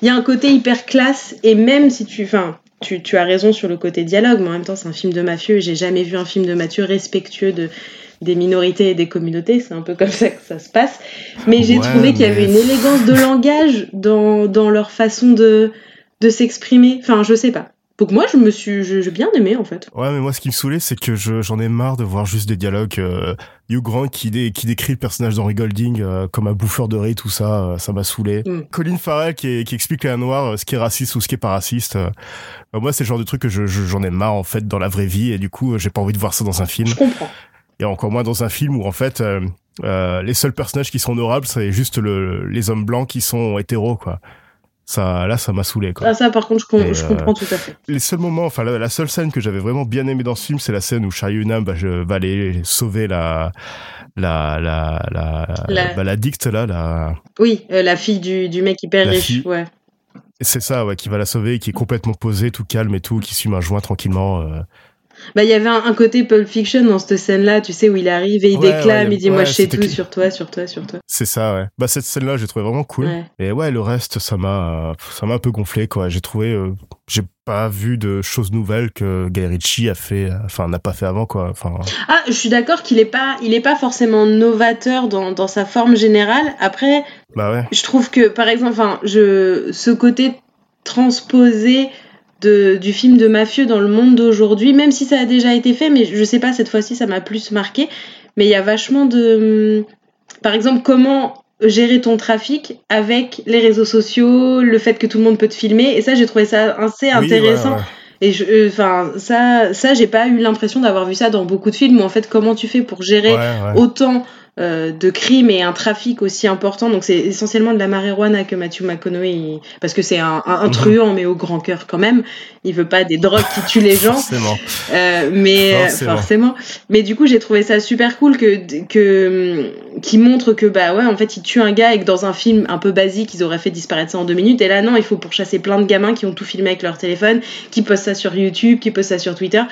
S2: Il y a un côté hyper classe et même si tu, enfin, tu, tu, as raison sur le côté dialogue, mais en même temps, c'est un film de mafieux. J'ai jamais vu un film de mafieux respectueux de, des minorités et des communautés. C'est un peu comme ça que ça se passe. Mais j'ai trouvé qu'il y avait une élégance de langage dans, dans leur façon de, de s'exprimer. Enfin, je sais pas. Donc moi, je me suis, j'ai bien aimé en fait.
S1: Ouais, mais moi, ce qui me saoulait, c'est que j'en ai marre de voir juste des dialogues. Euh, Hugh Grant qui, qui décrit le personnage d'Henry Golding euh, comme un bouffeur de riz, tout ça, euh, ça m'a saoulé. Mm. Colin Farrell qui, qui explique à un noir euh, ce qui est raciste ou ce qui est pas raciste. moi, c'est le genre de truc que j'en je, ai marre en fait dans la vraie vie et du coup, j'ai pas envie de voir ça dans un film.
S2: Je comprends.
S1: Et encore moins dans un film où en fait, les seuls personnages qui sont honorables, c'est juste le, les hommes blancs qui sont hétéros, quoi ça là ça m'a saoulé quoi.
S2: Ah ça par contre je, je comprends tout à fait.
S1: Les seuls moments enfin la, seule scène que j'avais vraiment bien aimé dans ce film c'est la scène où Hunnam bah, va aller sauver la la la la la, bah, la dicte là la
S2: Oui, euh, la fille du, du mec hyper riche, ouais.
S1: C'est ça ouais qui va la sauver qui est complètement posé, tout calme et tout qui suit un joint tranquillement euh,
S2: bah, il y avait un, côté Pulp Fiction dans cette scène-là, tu sais, où il arrive et il déclame, il dit Moi, je sais tout sur toi, sur toi, sur toi.
S1: C'est ça, ouais. Bah, cette scène-là, j'ai trouvé vraiment cool. Et ouais, le reste, ça m'a, ça m'a un peu gonflé, quoi. J'ai trouvé, euh, j'ai pas vu de choses nouvelles que Guy Ritchie a fait, enfin, n'a pas fait avant, quoi. Enfin.
S2: Ah, je suis d'accord qu'il est pas, il est pas forcément novateur dans, dans sa forme générale. Après,
S1: bah ouais.
S2: je trouve que, par exemple, enfin, je, ce côté transposé du film de mafieux dans le monde d'aujourd'hui, même si ça a déjà été fait, mais je sais pas, cette fois-ci ça m'a plus marqué. Mais il y a vachement de. Par exemple, comment gérer ton trafic avec les réseaux sociaux, le fait que tout le monde peut te filmer. Et ça, j'ai trouvé ça assez intéressant. Et je, euh, enfin, ça, ça, j'ai pas eu l'impression d'avoir vu ça dans beaucoup de films. Où en fait, comment tu fais pour gérer autant euh, de crimes et un trafic aussi important. Donc c'est essentiellement de la marijuana que Matthew McConaughey, parce que c'est un, un, mhm. truand mais au grand cœur quand même. Il veut pas des drogues qui tuent les gens.
S1: forcément.
S2: Euh, mais forcément. Mais du coup j'ai trouvé ça super cool que que qui montre que bah ouais en fait il tue un gars et que dans un film un peu basique ils auraient fait disparaître ça en deux minutes. Et là non il faut pourchasser plein de gamins qui ont tout filmé avec leur téléphone, qui postent ça sur YouTube, qui postent ça sur Twitter.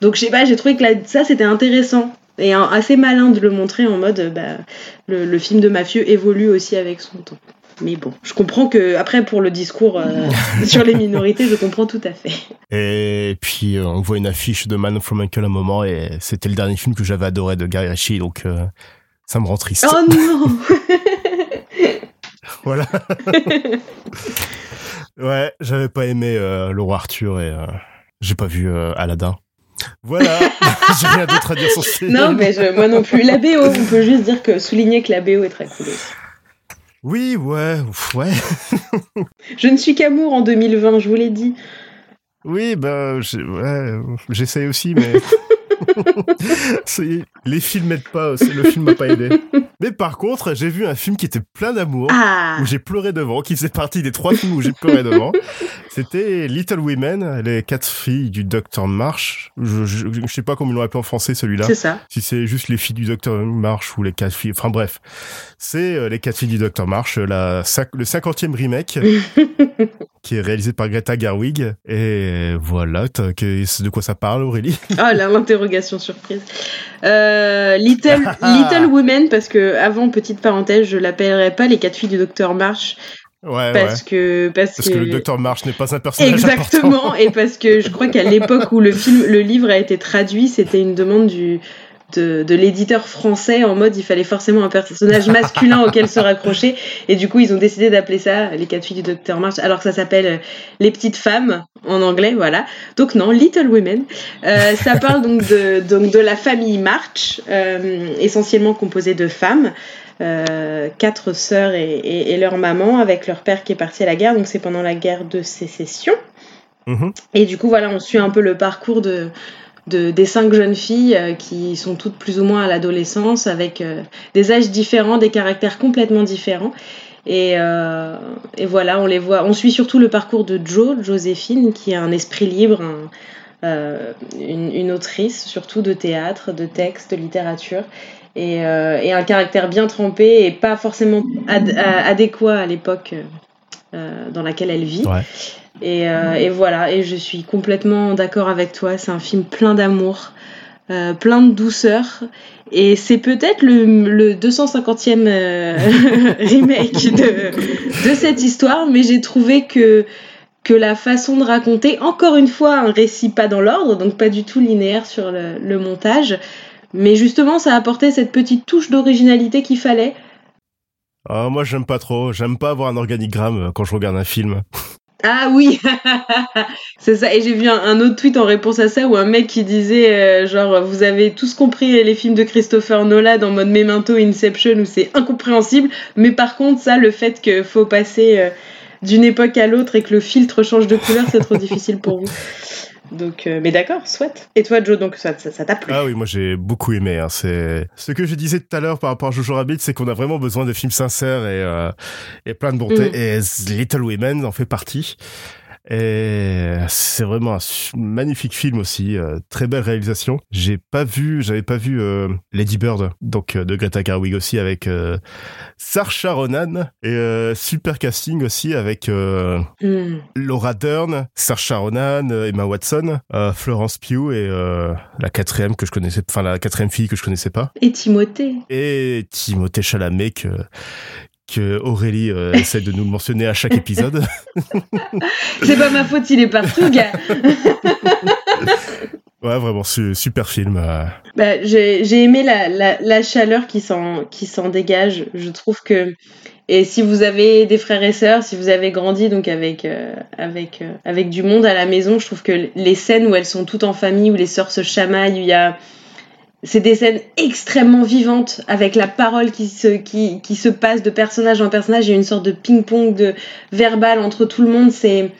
S2: Donc je sais pas j'ai trouvé que là, ça c'était intéressant et assez malin de le montrer en mode bah, le, film de mafieux évolue aussi avec son temps. Mais bon, je comprends que après pour le discours euh, sur les minorités, je comprends tout à fait.
S1: Et puis euh, on voit une affiche de Man from Uncle à un moment et c'était le dernier film que j'avais adoré de Gary Ritchie, donc euh, ça me rend triste.
S2: Oh non
S1: Voilà. ouais, j'avais pas aimé roi Arthur et j'ai pas vu Aladdin. Voilà, j'ai rien d'autre à dire sur ce
S2: Non, mais moi non plus. La BO, on peut juste dire que souligner que la BO est très cool.
S1: Oui, ouais, ouais.
S2: je ne suis qu'amour en 2020, je vous l'ai dit.
S1: Oui, bah, ouais, j'essaye aussi, mais. les films m'aident pas, le film m'a pas aidé. Mais par contre, j'ai vu un film qui était plein d'amour,
S2: ah.
S1: où j'ai pleuré devant, qui faisait partie des trois films où j'ai pleuré devant. C'était Little Women, les quatre filles du Docteur Marsh. Je, je, sais pas comment ils l'ont appelé en français celui-là.
S2: C'est ça.
S1: Si c'est juste les filles du Docteur Marsh ou les quatre filles. Enfin bref, c'est euh, les quatre filles du Docteur Marsh, la, le cinquantième remake. qui est réalisé par Greta Garwig. Et voilà, de quoi ça parle, Aurélie?
S2: Ah, l'interrogation surprise. Euh, Little, Little Women, parce que avant, petite parenthèse, je l'appellerais pas les quatre filles du docteur March.
S1: Ouais,
S2: parce que
S1: parce, que... le docteur March n'est pas un personnage
S2: exactement et parce que je crois qu'à l'époque où le film le livre a été traduit c'était une demande du de, de l'éditeur français en mode il fallait forcément un personnage masculin auquel se raccrocher. Et du coup ils ont décidé d'appeler ça les quatre filles du docteur March alors que ça s'appelle euh, les petites femmes en anglais voilà. Donc non Little Women. Euh, ça parle donc de donc de la famille March euh, essentiellement composée de femmes. Euh, quatre sœurs et, et, leur maman avec leur père qui est parti à la guerre. Donc c'est pendant la guerre de sécession.
S1: Mm-hmm.
S2: et du coup voilà on suit un peu le parcours de des cinq jeunes filles euh, qui sont toutes plus ou moins à l'adolescence avec euh, des âges différents, des caractères complètement différents. Et, euh, et, voilà, on les voit. On suit surtout le parcours de Jo, Joséphine, qui a un esprit libre, une, autrice, surtout de théâtre, de texte, de littérature, et, et un caractère bien trempé et pas forcément adéquat à l'époque dans laquelle elle vit. Euh, et, voilà, et je suis complètement d'accord avec toi, c'est un film plein d'amour, euh, plein de douceur, et c'est peut-être le, 250e euh, remake de, cette histoire, mais j'ai trouvé que, que la façon de raconter, encore une fois, un récit pas dans l'ordre, donc pas du tout linéaire sur le, montage, mais justement ça apportait cette petite touche d'originalité qu'il fallait.
S1: Ah, moi j'aime pas trop, j'aime pas avoir un organigramme quand je regarde un film.
S2: Ah oui, c'est ça. Et j'ai vu un, autre tweet en réponse à ça où un mec qui disait euh, genre vous avez tous compris les films de Christopher Nolan en mode Memento, Inception où c'est incompréhensible, mais par contre ça, le fait qu'il faut passer euh, d'une époque à l'autre et que le filtre change de couleur, c'est trop difficile pour vous. Donc, euh, mais d'accord, souhaite. Et toi, Joe, donc ça, ça, t'a plu
S1: Ah oui, moi j'ai beaucoup aimé. Hein. C'est ce que je disais tout à l'heure par rapport à Jojo Rabbit, c'est qu'on a vraiment besoin de films sincères et, euh, et plein de bonté. Mm. Et Little Women en fait partie. Et c'est vraiment un magnifique film aussi, euh, très belle réalisation. J'ai pas vu, j'avais pas vu euh, Lady Bird, donc euh, de Greta Gerwig aussi avec Sarsha Ronan et super casting aussi avec mm. Laura Dern, Sarsha Ronan, Emma Watson, Florence Pugh et la quatrième que je connaissais, enfin la quatrième fille que je connaissais pas.
S2: Et Timothée.
S1: Et Timothée Chalamet que que Aurélie euh, essaie de nous le mentionner à chaque épisode.
S2: c'est pas ma faute, il est partout, gars.
S1: ouais, vraiment, super film. Euh.
S2: Bah, j'ai aimé la, la, la chaleur qui s'en dégage. Je trouve que. Et si vous avez des frères et sœurs, si vous avez grandi donc avec, euh, avec, avec du monde à la maison, je trouve que les scènes où elles sont toutes en famille, où les sœurs se chamaillent, où il y a c'est des scènes extrêmement vivantes avec la parole qui se, qui, qui se passe de personnage en personnage. Il y a une sorte de ping-pong de verbal entre tout le monde. C'est,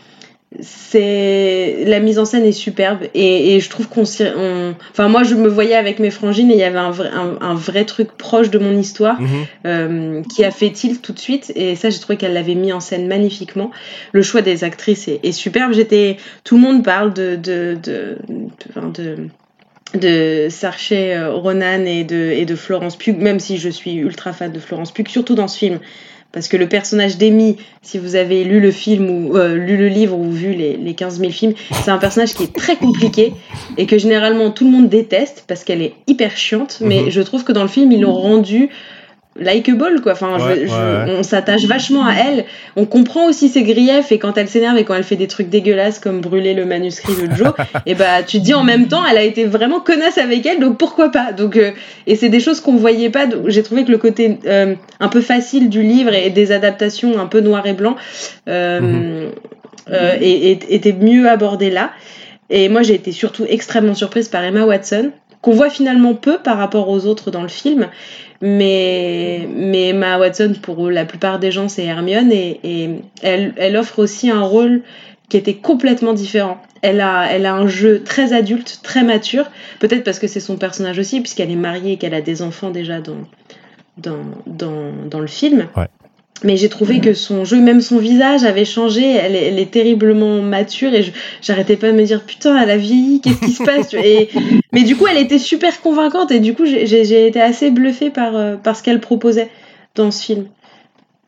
S2: c'est la mise en scène est superbe et, et je trouve qu'on enfin moi je me voyais avec mes frangines et il y avait un vrai, un, vrai truc proche de mon histoire mhm. euh, qui a fait tilt tout de suite et ça j'ai trouvé qu'elle l'avait mis en scène magnifiquement le choix des actrices est, est superbe j'étais tout le monde parle de de, de, de de Sarché euh, Ronan et de, et de Florence Pugh, même si je suis ultra fan de Florence Pugh, surtout dans ce film. Parce que le personnage d'Amy, si vous avez lu le film ou euh, lu le livre ou vu les, les 15 000 films, c'est un personnage qui est très compliqué et que généralement tout le monde déteste parce qu'elle est hyper chiante. Mais mhm. je trouve que dans le film, ils l'ont rendu likeable quoi. Enfin on s'attache vachement à elle. On comprend aussi ses griefs et quand elle s'énerve et quand elle fait des trucs dégueulasses comme brûler le manuscrit de Joe et bah tu te dis en même temps elle a été vraiment connasse avec elle donc pourquoi pas? Donc euh, et c'est des choses qu'on voyait pas. J'ai trouvé que le côté euh, un peu facile du livre et des adaptations un peu noir et blanc euh, mhm. était mieux abordé là. Et moi j'ai été surtout extrêmement surprise par Emma Watson qu'on voit finalement peu par rapport aux autres dans le film mais, mais Emma Watson, pour la plupart des gens, c'est Hermione et, et elle, elle, offre aussi un rôle qui était complètement différent. Elle a, elle a un jeu très adulte, très mature, peut-être parce que c'est son personnage aussi, puisqu'elle est mariée et qu'elle a des enfants déjà dans, dans, dans, dans le film.
S1: Ouais.
S2: Mais j'ai trouvé que son jeu, même son visage avait changé. Elle est, terriblement mature et j'arrêtais pas de me dire putain, elle a vieilli, qu'est-ce qui se passe et, Mais du coup, elle était super convaincante et du coup, j'ai été assez bluffée par, euh, par ce qu'elle proposait dans ce film.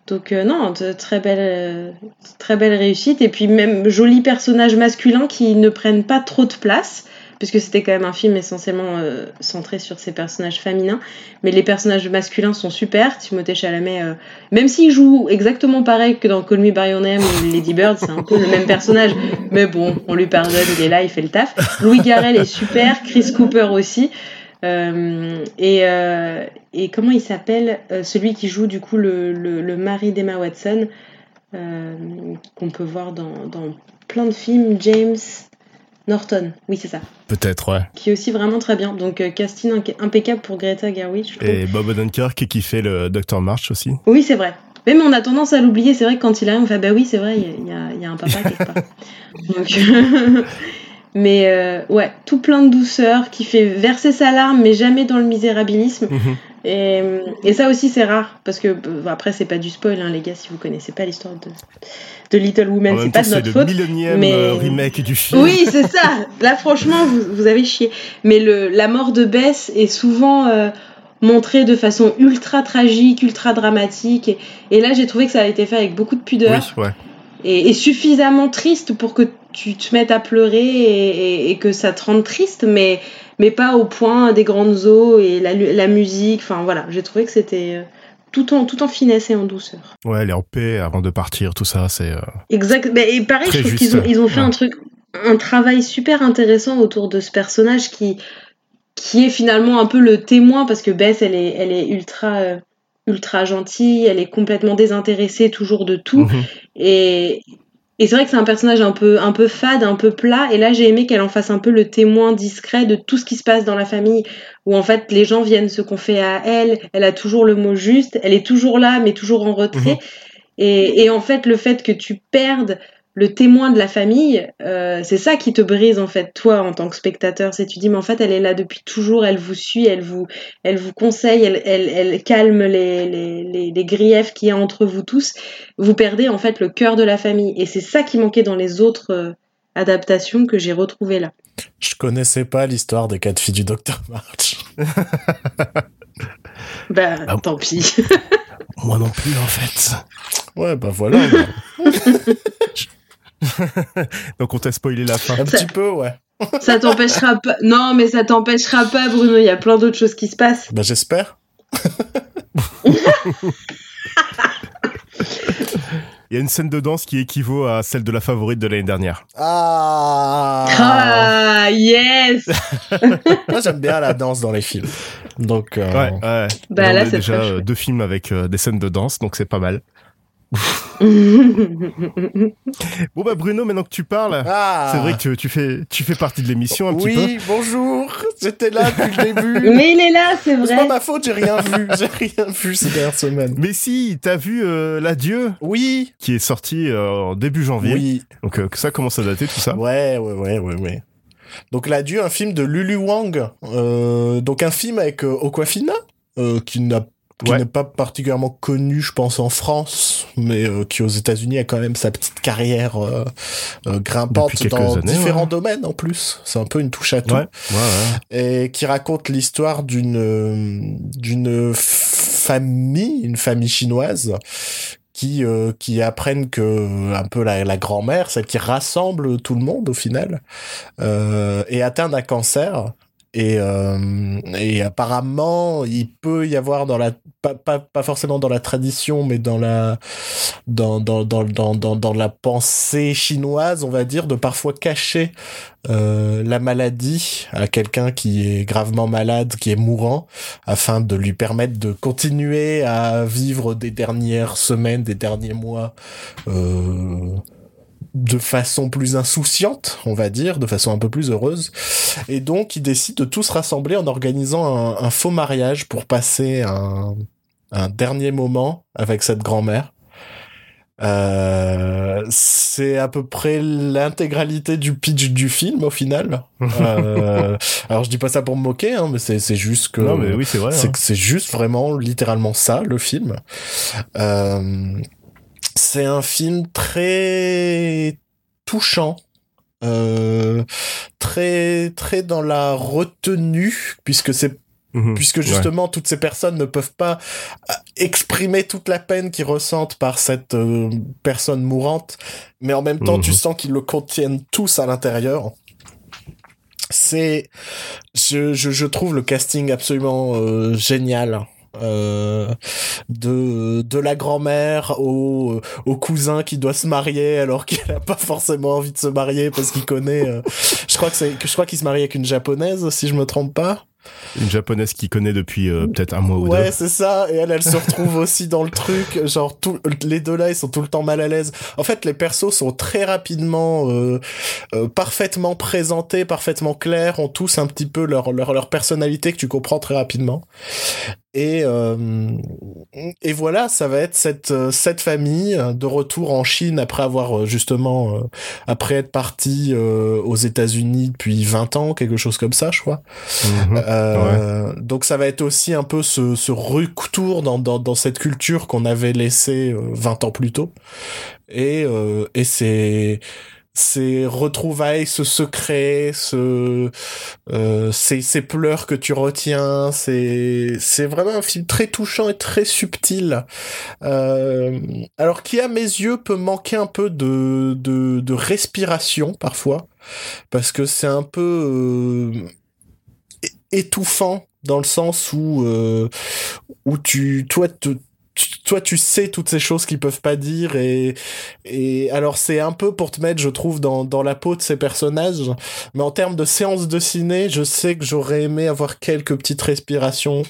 S2: Donc euh, non, très belle, euh, très belle réussite et puis même joli personnage masculin qui ne prennent pas trop de place puisque c'était quand même un film essentiellement euh, centré sur ces personnages féminins. Mais les personnages masculins sont super. Timothée Chalamet, euh, même s'il joue exactement pareil que dans Call Me By Your Name ou Lady Bird, c'est un peu le même personnage. Mais bon, on lui pardonne, il est là, il fait le taf. Louis Garrel est super, Chris Cooper aussi. Euh, et, et, comment il s'appelle Celui qui joue du coup le, le, mari d'Emma Watson, qu'on peut voir dans, dans plein de films, James. Norton, oui c'est ça.
S1: Peut-être, ouais.
S2: Qui est aussi vraiment très bien. Donc euh, casting impeccable pour Greta Gerwig.
S1: Et Bob Odenkirk qui fait le Dr March aussi.
S2: Oui c'est vrai. Même on a tendance à l'oublier. C'est vrai que quand il arrive on fait bah oui c'est vrai il y, a un papa quelque part. Donc mais euh, ouais tout plein de douceur qui fait verser sa larme mais jamais dans le misérabilisme. Mhm. Et, et, ça aussi c'est rare parce que euh, après c'est pas du spoil hein, les gars si vous connaissez pas l'histoire de de Little Women, c'est pas de notre faute.
S1: mais euh, remake du film.
S2: Oui, c'est ça. Là, franchement, vous, vous, avez chié. Mais le, la mort de Bess est souvent euh, montrée de façon ultra tragique, ultra dramatique. Et, là, j'ai trouvé que ça a été fait avec beaucoup de pudeur.
S1: Oui, ouais.
S2: et, et, suffisamment triste pour que tu te mettes à pleurer et, que ça te rende triste, mais, mais pas au point des grandes eaux et la, la musique. Enfin, voilà, j'ai trouvé que c'était euh, tout en, tout en finesse et en douceur.
S1: Ouais, elle est en paix avant de partir, tout ça, c'est. Euh,
S2: exact. Mais, et pareil, je trouve qu'ils ont, ils ont fait un truc, un travail super intéressant autour de ce personnage qui, qui est finalement un peu le témoin parce que Bess, elle est, elle est ultra, euh, ultra gentille, elle est complètement désintéressée toujours de tout. Mhm. Et, Et c'est vrai que c'est un personnage un peu, un peu fade, un peu plat. Et là, j'ai aimé qu'elle en fasse un peu le témoin discret de tout ce qui se passe dans la famille, où en fait les gens viennent se confier à elle. Elle a toujours le mot juste. Elle est toujours là, mais toujours en retrait. Et, et en fait, le fait que tu perdes le témoin de la famille, euh, c'est ça qui te brise en fait, toi en tant que spectateur. C'est tu dis mais en fait elle est là depuis toujours, elle vous suit, elle vous, elle vous conseille, elle, elle, elle calme les, les, les, les griefs qu'il y a entre vous tous. Vous perdez en fait le cœur de la famille et c'est ça qui manquait dans les autres euh, adaptations que j'ai retrouvées là.
S3: Je connaissais pas l'histoire des quatre filles du docteur March.
S2: bah ah, tant pis.
S1: Moi non plus en fait.
S3: Ouais bah voilà.
S1: Donc on t'a spoilé la fin.
S3: Un petit peu, ouais.
S2: Ça t'empêchera pas. Non, mais ça t'empêchera pas, Bruno. Il y a plein d'autres choses qui se passent.
S3: Bah j'espère.
S1: Il y a une scène de danse qui équivaut à celle de la favorite de l'année dernière.
S3: Ah,
S2: ah yes
S3: Moi j'aime bien la danse dans les films. Donc euh...
S1: ouais, ouais.
S2: Bah, là, c'est
S1: déjà
S2: très chouette.
S1: deux films avec euh, des scènes de danse, donc c'est pas mal. Bon bah Bruno, maintenant que tu parles,
S3: Ah,
S1: c'est vrai que tu fais tu fais partie de l'émission un
S3: oui,
S1: petit peu.
S3: bonjour. J'étais là depuis le début.
S2: mais il est là, c'est
S3: C'est pas
S2: vrai.
S3: ma faute, j'ai rien vu. J'ai rien vu ces dernières semaines.
S1: Mais si, t'as vu euh, l'adieu
S3: Oui,
S1: qui est sorti euh, en début janvier.
S3: oui.
S1: Donc euh, ça commence à dater tout ça.
S3: Ouais, ouais, ouais, ouais, ouais. Donc l'adieu, un film de Lulu Wang. Euh, donc un film avec euh, Aquafina, euh, qui n'a qui
S1: Ouais.
S3: n'est pas particulièrement connu, je pense, en France, mais euh, qui aux États-Unis a quand même sa petite carrière euh, euh, grimpante dans
S1: années,
S3: différents
S1: ouais.
S3: domaines en plus. C'est un peu une touche à tout.
S1: Ouais,
S3: et qui raconte l'histoire d'une euh, d'une famille, une famille chinoise qui euh, qui apprennent que un peu la, la grand-mère, celle qui rassemble tout le monde au final, euh, est atteinte d'un cancer. Et, euh, et apparemment, il peut y avoir pas, forcément dans la tradition, mais dans la dans dans dans dans, dans la pensée chinoise, on va dire, de parfois cacher euh, la maladie à quelqu'un qui est gravement malade, qui est mourant, afin de lui permettre de continuer à vivre des dernières semaines, des derniers mois euh, de façon plus insouciante, on va dire, de façon un peu plus heureuse. Et donc, ils décident de tous se rassembler en organisant un, un faux mariage pour passer un, un dernier moment avec cette grand-mère. Euh, c'est à peu près l'intégralité du pitch du film au final. Euh, alors je dis pas ça pour me moquer, hein, mais c'est juste que
S1: Non mais oui, c'est vrai.
S3: c'est
S1: hein.
S3: juste vraiment littéralement ça le film. Euh, c'est un film très touchant. Euh, très très dans la retenue puisque c'est
S1: Mhm.
S3: puisque
S1: Ouais.
S3: justement toutes ces personnes ne peuvent pas euh, exprimer toute la peine qu'ils ressentent par cette euh, personne mourante, mais en même temps
S1: Mhm.
S3: tu sens qu'ils le contiennent tous à l'intérieur. C'est, je, je, je trouve le casting absolument euh, génial. Euh, de de la grand-mère au au cousin qui doit se marier alors qu'il a pas forcément envie de se marier parce qu'il connaît euh, je crois que c'est je crois qu'il se marie avec une japonaise si je me trompe pas
S1: Une japonaise qui connaît depuis euh, peut-être un mois ou
S3: Ouais,
S1: deux.
S3: c'est ça. Et elle, elle se retrouve aussi dans le truc. Genre, tout, les deux là, ils sont tout le temps mal à l'aise. En fait, les persos sont très rapidement, euh, euh, parfaitement présentés, parfaitement clairs, ont tous un petit peu leur, leur, leur personnalité que tu comprends très rapidement. Et, euh, et voilà, ça va être cette, euh, cette famille euh, de retour en Chine après avoir euh, justement, euh, après être parti euh, aux États-Unis depuis 20 ans, quelque chose comme ça, je crois. Euh, Donc ça va être aussi un peu ce, ce retour dans, dans, dans cette culture qu'on avait laissée euh, 20 ans plus tôt. Et, euh, et c'est ces retrouvailles, ce secret, ce, euh, ces, pleurs que tu retiens, c'est, c'est vraiment un film très touchant et très subtil. Euh, alors qui à mes yeux peut manquer un peu de, de, respiration parfois, parce que c'est un peu euh, étouffant dans le sens où où tu toi te- toi tu sais toutes ces choses qu'ils peuvent pas dire et et alors c'est un peu pour te mettre je trouve dans dans la peau de ces personnages mais en termes de séance de ciné je sais que j'aurais aimé avoir quelques petites respirations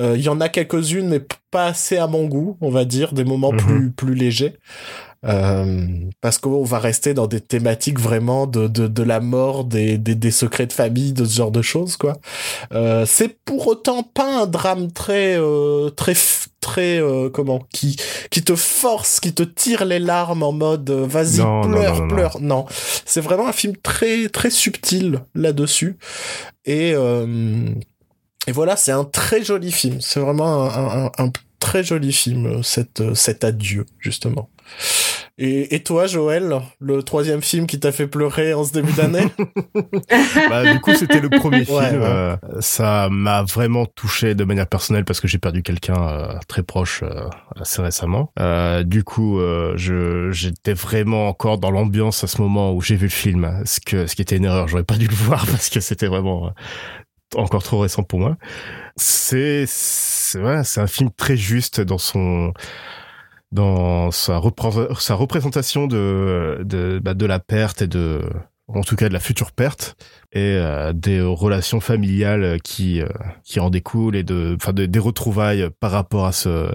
S3: Euh, il y en a quelques-unes mais pas assez à mon goût on va dire des moments
S1: Mhm.
S3: plus plus légers Euh, parce qu'on va rester dans des thématiques vraiment de, de, de la mort, des, des, des, secrets de famille, de ce genre de choses, quoi. Euh, c'est pour autant pas un drame très, euh, très, très, euh, comment, qui, qui te force, qui te tire les larmes en mode, euh, vas-y, pleure, pleure. Non. C'est vraiment un film très, très subtil là-dessus. Et, euh, et voilà, c'est un très joli film. C'est vraiment un, un, un, très joli film, cet, cet adieu, justement. Et, et, toi, Joël, le troisième film qui t'a fait pleurer en ce début d'année
S1: bah, Du coup, c'était le premier film. Ouais, ouais. Euh, ça m'a vraiment touché de manière personnelle parce que j'ai perdu quelqu'un euh, très proche euh, assez récemment. du coup, je j'étais vraiment encore dans l'ambiance à ce moment où j'ai vu le film, ce que ce qui était une erreur. J'aurais pas dû le voir parce que c'était vraiment encore trop récent pour moi. C'est c'est ouais, c'est un film très juste dans son dans sa, sa représentation de de, bah, de la perte et de en tout cas de la future perte et euh, des relations familiales qui euh, qui en découlent et de enfin de, des retrouvailles par rapport à ce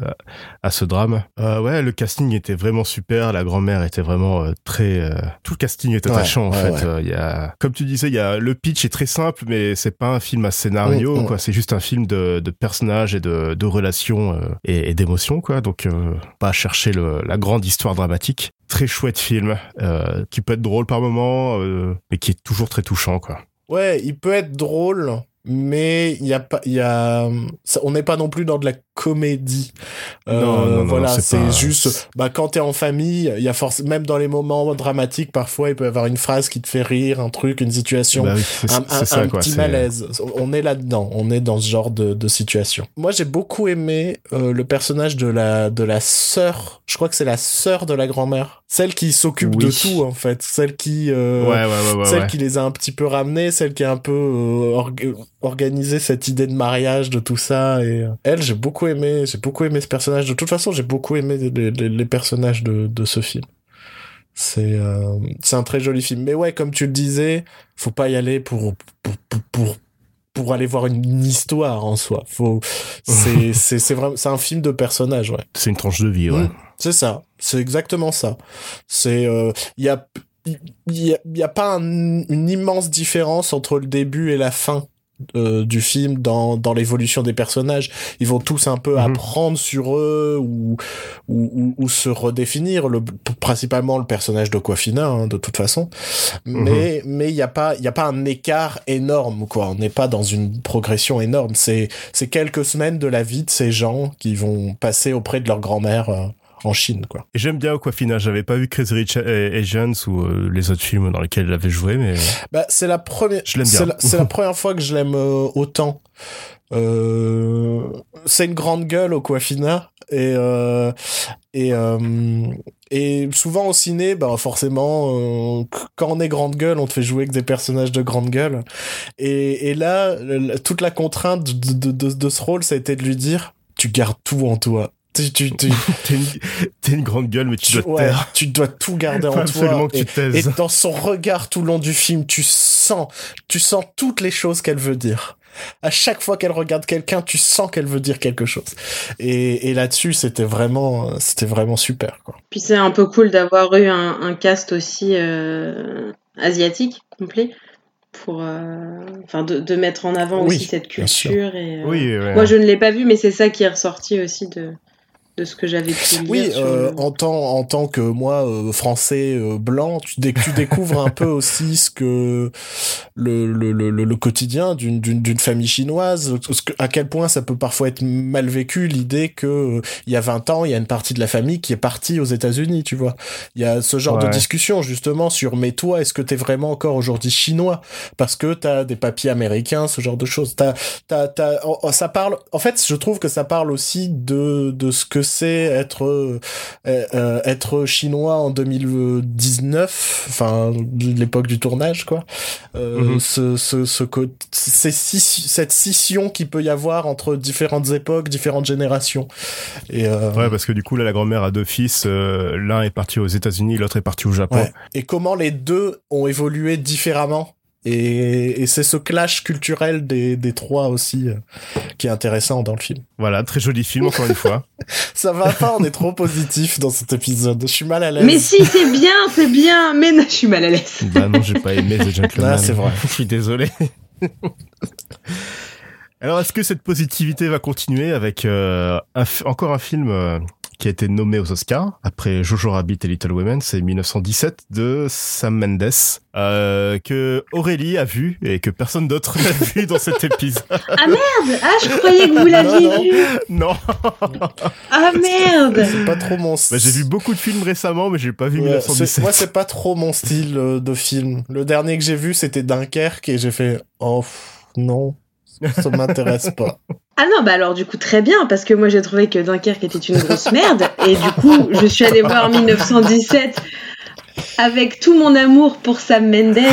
S1: à ce drame. Euh, ouais, le casting était vraiment super, la grand-mère était vraiment euh, très euh, tout le casting est attachant ouais, en fait. Il y a comme tu disais, il y a le pitch est très simple mais c'est pas un film à scénario mmh, quoi, c'est juste un film de de personnages et de de relations et, et d'émotions quoi. Donc pas chercher le, la grande histoire dramatique très chouette film euh, qui peut être drôle par moment euh, mais qui est toujours très touchant quoi.
S3: Ouais, il peut être drôle mais il y a pas il y a on n'est pas non plus dans de la comédie.
S1: Euh, non, non, non,
S3: voilà c'est
S1: pas...
S3: juste bah quand t'es en famille il y a force même dans les moments dramatiques parfois il peut y avoir une phrase qui te fait rire un truc une situation
S1: bah oui,
S3: un, un,
S1: ça,
S3: un
S1: quoi,
S3: petit malaise. On est là dedans on est dans ce genre de, de situation. Moi j'ai beaucoup aimé euh, le personnage de la de la sœur. Je crois que c'est la sœur de la grand-mère. Celle qui s'occupe
S1: oui.
S3: de tout en fait. Celle qui euh,
S1: ouais, ouais, ouais, ouais,
S3: celle qui les a un petit peu ramenés celle qui a un peu org organiser cette idée de mariage de tout ça et euh, elle j'ai beaucoup aimé j'ai beaucoup aimé ce personnage de toute façon j'ai beaucoup aimé les, les, les, personnages de, de ce film c'est euh, c'est un très joli film mais ouais comme tu le disais faut pas y aller pour pour pour, pour pour aller voir une histoire en soi. Faut, c'est, c'est, c'est vraiment, c'est un film de personnages, ouais.
S1: C'est une tranche de vie, ouais. Mmh,
S3: c'est ça. C'est exactement ça. C'est, il euh, y a, il y y a pas un, une immense différence entre le début et la fin euh, du film dans, dans l'évolution des personnages. Ils vont tous un peu mmh. apprendre sur eux ou, ou, ou, ou, se redéfinir. Le, principalement le personnage de Coiffina, hein, de toute façon. Mais mmh. mais il y a pas il y a pas un écart énorme quoi. On n'est pas dans une progression énorme. C'est c'est quelques semaines de la vie de ces gens qui vont passer auprès de leur grand-mère. Euh, en Chine quoi.
S1: Et j'aime bien Aquafina, j'avais pas vu Crazy Rich Asians ou euh, les autres films dans lesquels il avait joué mais
S3: bah c'est la première
S1: je l'aime bien.
S3: C'est la, première fois que je l'aime euh, autant. Euh, c'est une grande gueule au et euh, et euh, et souvent au ciné bah forcément euh, quand on est grande gueule on te fait jouer que des personnages de grande gueule et et là toute la contrainte de, de, de, de ce rôle ça a été de lui dire tu gardes tout en toi tu, tu, tu...
S1: t'es, une, t'es une grande gueule, mais tu,
S3: tu
S1: dois
S3: ouais,
S1: taire.
S3: Tu dois tout garder en
S1: toi.
S3: et, et, dans son regard tout le long du film, tu sens, tu sens toutes les choses qu'elle veut dire. À chaque fois qu'elle regarde quelqu'un, tu sens qu'elle veut dire quelque chose. Et, et là-dessus, c'était vraiment, c'était vraiment super. Quoi.
S2: Puis c'est un peu cool d'avoir eu un, un cast aussi euh, asiatique complet pour euh, enfin de, de, mettre en avant
S3: oui,
S2: aussi cette culture et euh,
S1: oui, ouais.
S2: moi je ne l'ai pas vu mais c'est ça qui est ressorti aussi de de ce que j'avais pu lire.
S3: Oui, euh,
S2: le...
S3: en tant en tant que moi euh, français euh, blanc, tu, dé tu découvres un peu aussi ce que le le, le, le quotidien d'une d'une d'une famille chinoise, ce que, à quel point ça peut parfois être mal vécu l'idée que il y a 20 ans, il y a une partie de la famille qui est partie aux États-Unis, tu vois. Il y a ce genre ouais. de discussion justement sur mais toi, est-ce que t'es vraiment encore aujourd'hui chinois? Parce que t'as des papiers américains, ce genre de choses. T'as t'as t'as oh, ça parle en fait, je trouve que ça parle aussi de de ce que c'est être euh, euh, être chinois en 2019 enfin l'époque du tournage quoi euh, mm -hmm. ce ce ce cette scission qui peut y avoir entre différentes époques différentes générations
S1: et euh... ouais parce que du coup là la grand-mère a deux fils euh, l'un est parti aux États-Unis l'autre est parti au Japon
S3: ouais. et comment les deux ont évolué différemment? Et, et c'est ce clash culturel des, des trois aussi euh, qui est intéressant dans le film.
S1: Voilà, très joli film encore une fois.
S3: Ça va pas, on est trop positif dans cet épisode. Je suis mal à l'aise.
S2: Mais si, c'est bien, c'est bien. Mais non, je suis mal à l'aise.
S1: bah non, j'ai pas aimé The Gentleman.
S3: Ah, c'est vrai.
S1: Je suis désolé. Alors, est-ce que cette positivité va continuer avec euh, un encore un film euh, qui a été nommé aux Oscars après Jojo Rabbit et Little Women, c'est 1917 de Sam Mendes euh, que Aurélie a vu et que personne d'autre n'a vu dans cet épisode.
S2: Ah merde Ah, je croyais que vous l'aviez vu.
S1: non,
S2: Ah merde
S3: C'est pas trop mon
S1: bah, j'ai vu beaucoup de films récemment, mais j'ai pas vu
S3: Ouais,
S1: 1917.
S3: c'est- moi, c'est pas trop mon style euh, de film. Le dernier que j'ai vu, c'était Dunkerque et j'ai fait Oh pff, non, ça m'intéresse pas.
S2: Ah non, bah alors du coup très bien, parce que moi j'ai trouvé que Dunkerque était une grosse merde, et du coup je suis allée voir 1917 avec tout mon amour pour Sam Mendes, et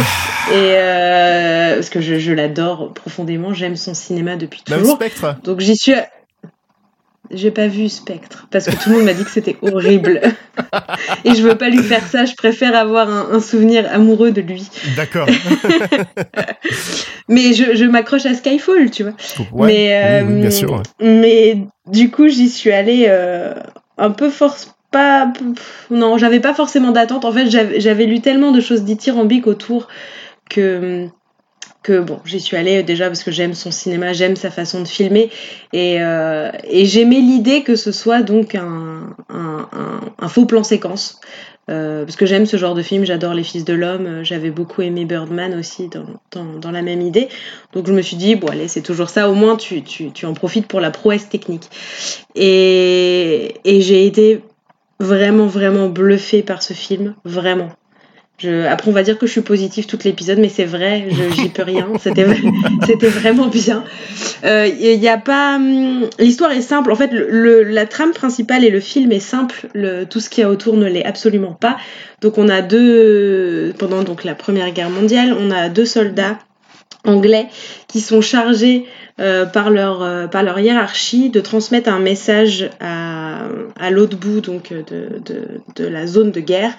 S2: euh, parce que je, je l'adore profondément, j'aime son cinéma depuis
S1: Même
S2: toujours.
S1: Spectre
S2: Donc j'y suis. J'ai pas vu Spectre parce que tout le monde m'a dit que c'était horrible et je veux pas lui faire ça. Je préfère avoir un, un souvenir amoureux de lui.
S1: D'accord.
S2: Mais je, je m'accroche à Skyfall, tu vois.
S1: Ouais,
S2: mais,
S1: oui,
S2: euh,
S1: bien sûr. ouais.
S2: Mais du coup, j'y suis allée euh, un peu force. Pas, non, j'avais pas forcément d'attente. En fait, j'avais j'avais lu tellement de choses dithyrambiques autour que que bon, j'y suis allée déjà parce que j'aime son cinéma, j'aime sa façon de filmer et, euh, j'aimais l'idée que ce soit donc un, faux plan séquence. Euh, parce que j'aime ce genre de film, j'adore Les Fils de l'Homme, euh, j'avais beaucoup aimé Birdman aussi dans, dans, dans, la même idée. Donc je me suis dit, bon allez, c'est toujours ça, au moins tu, tu, tu en profites pour la prouesse technique. Et, et j'ai été vraiment, vraiment bluffée par ce film, vraiment. Je, après, on va dire que je suis positive tout l'épisode, mais c'est vrai, je- j'y peux rien. C'était c'était vraiment bien. Il euh, y a pas. hum, L'histoire est simple. En fait, le, le- la trame principale et le film est simple. Le, tout ce qu'il y a autour ne l'est absolument pas. Donc, on a deux. Pendant donc la Première Guerre mondiale, on a deux soldats anglais qui sont chargés euh, par, leur, euh, par leur hiérarchie de transmettre un message à, à l'autre bout donc, de, de, de la zone de guerre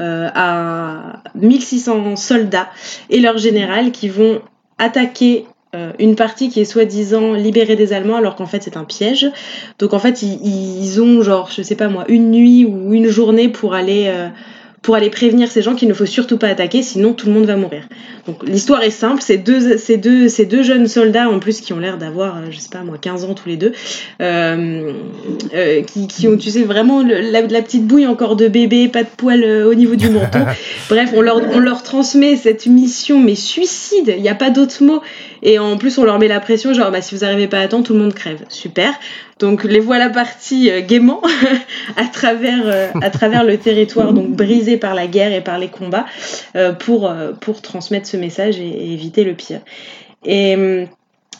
S2: euh, à 1600 soldats et leur général qui vont attaquer euh, une partie qui est soi-disant libérée des Allemands alors qu'en fait c'est un piège. Donc en fait ils, ils ont genre je sais pas moi une nuit ou une journée pour aller euh, pour aller prévenir ces gens qu'il ne faut surtout pas attaquer sinon tout le monde va mourir. Donc l'histoire est simple, deux, ces deux, ces deux jeunes soldats en plus qui ont l'air d'avoir, euh, je sais pas moi, 15 ans tous les deux, euh, euh, qui, qui ont, tu sais, vraiment le- la, la petite bouille encore de bébé, pas de poils euh, au niveau du menton. Bref, on leur, on leur transmet cette mission, mais suicide, il n'y a pas d'autre mot. Et en plus, on leur met la pression, genre, bah, si vous n'arrivez pas à temps, tout le monde crève. Super. Donc les voilà partis euh, gaiement à travers euh, à travers le territoire donc brisé par la guerre et par les combats euh, pour pour transmettre ce message et, éviter le pire. Et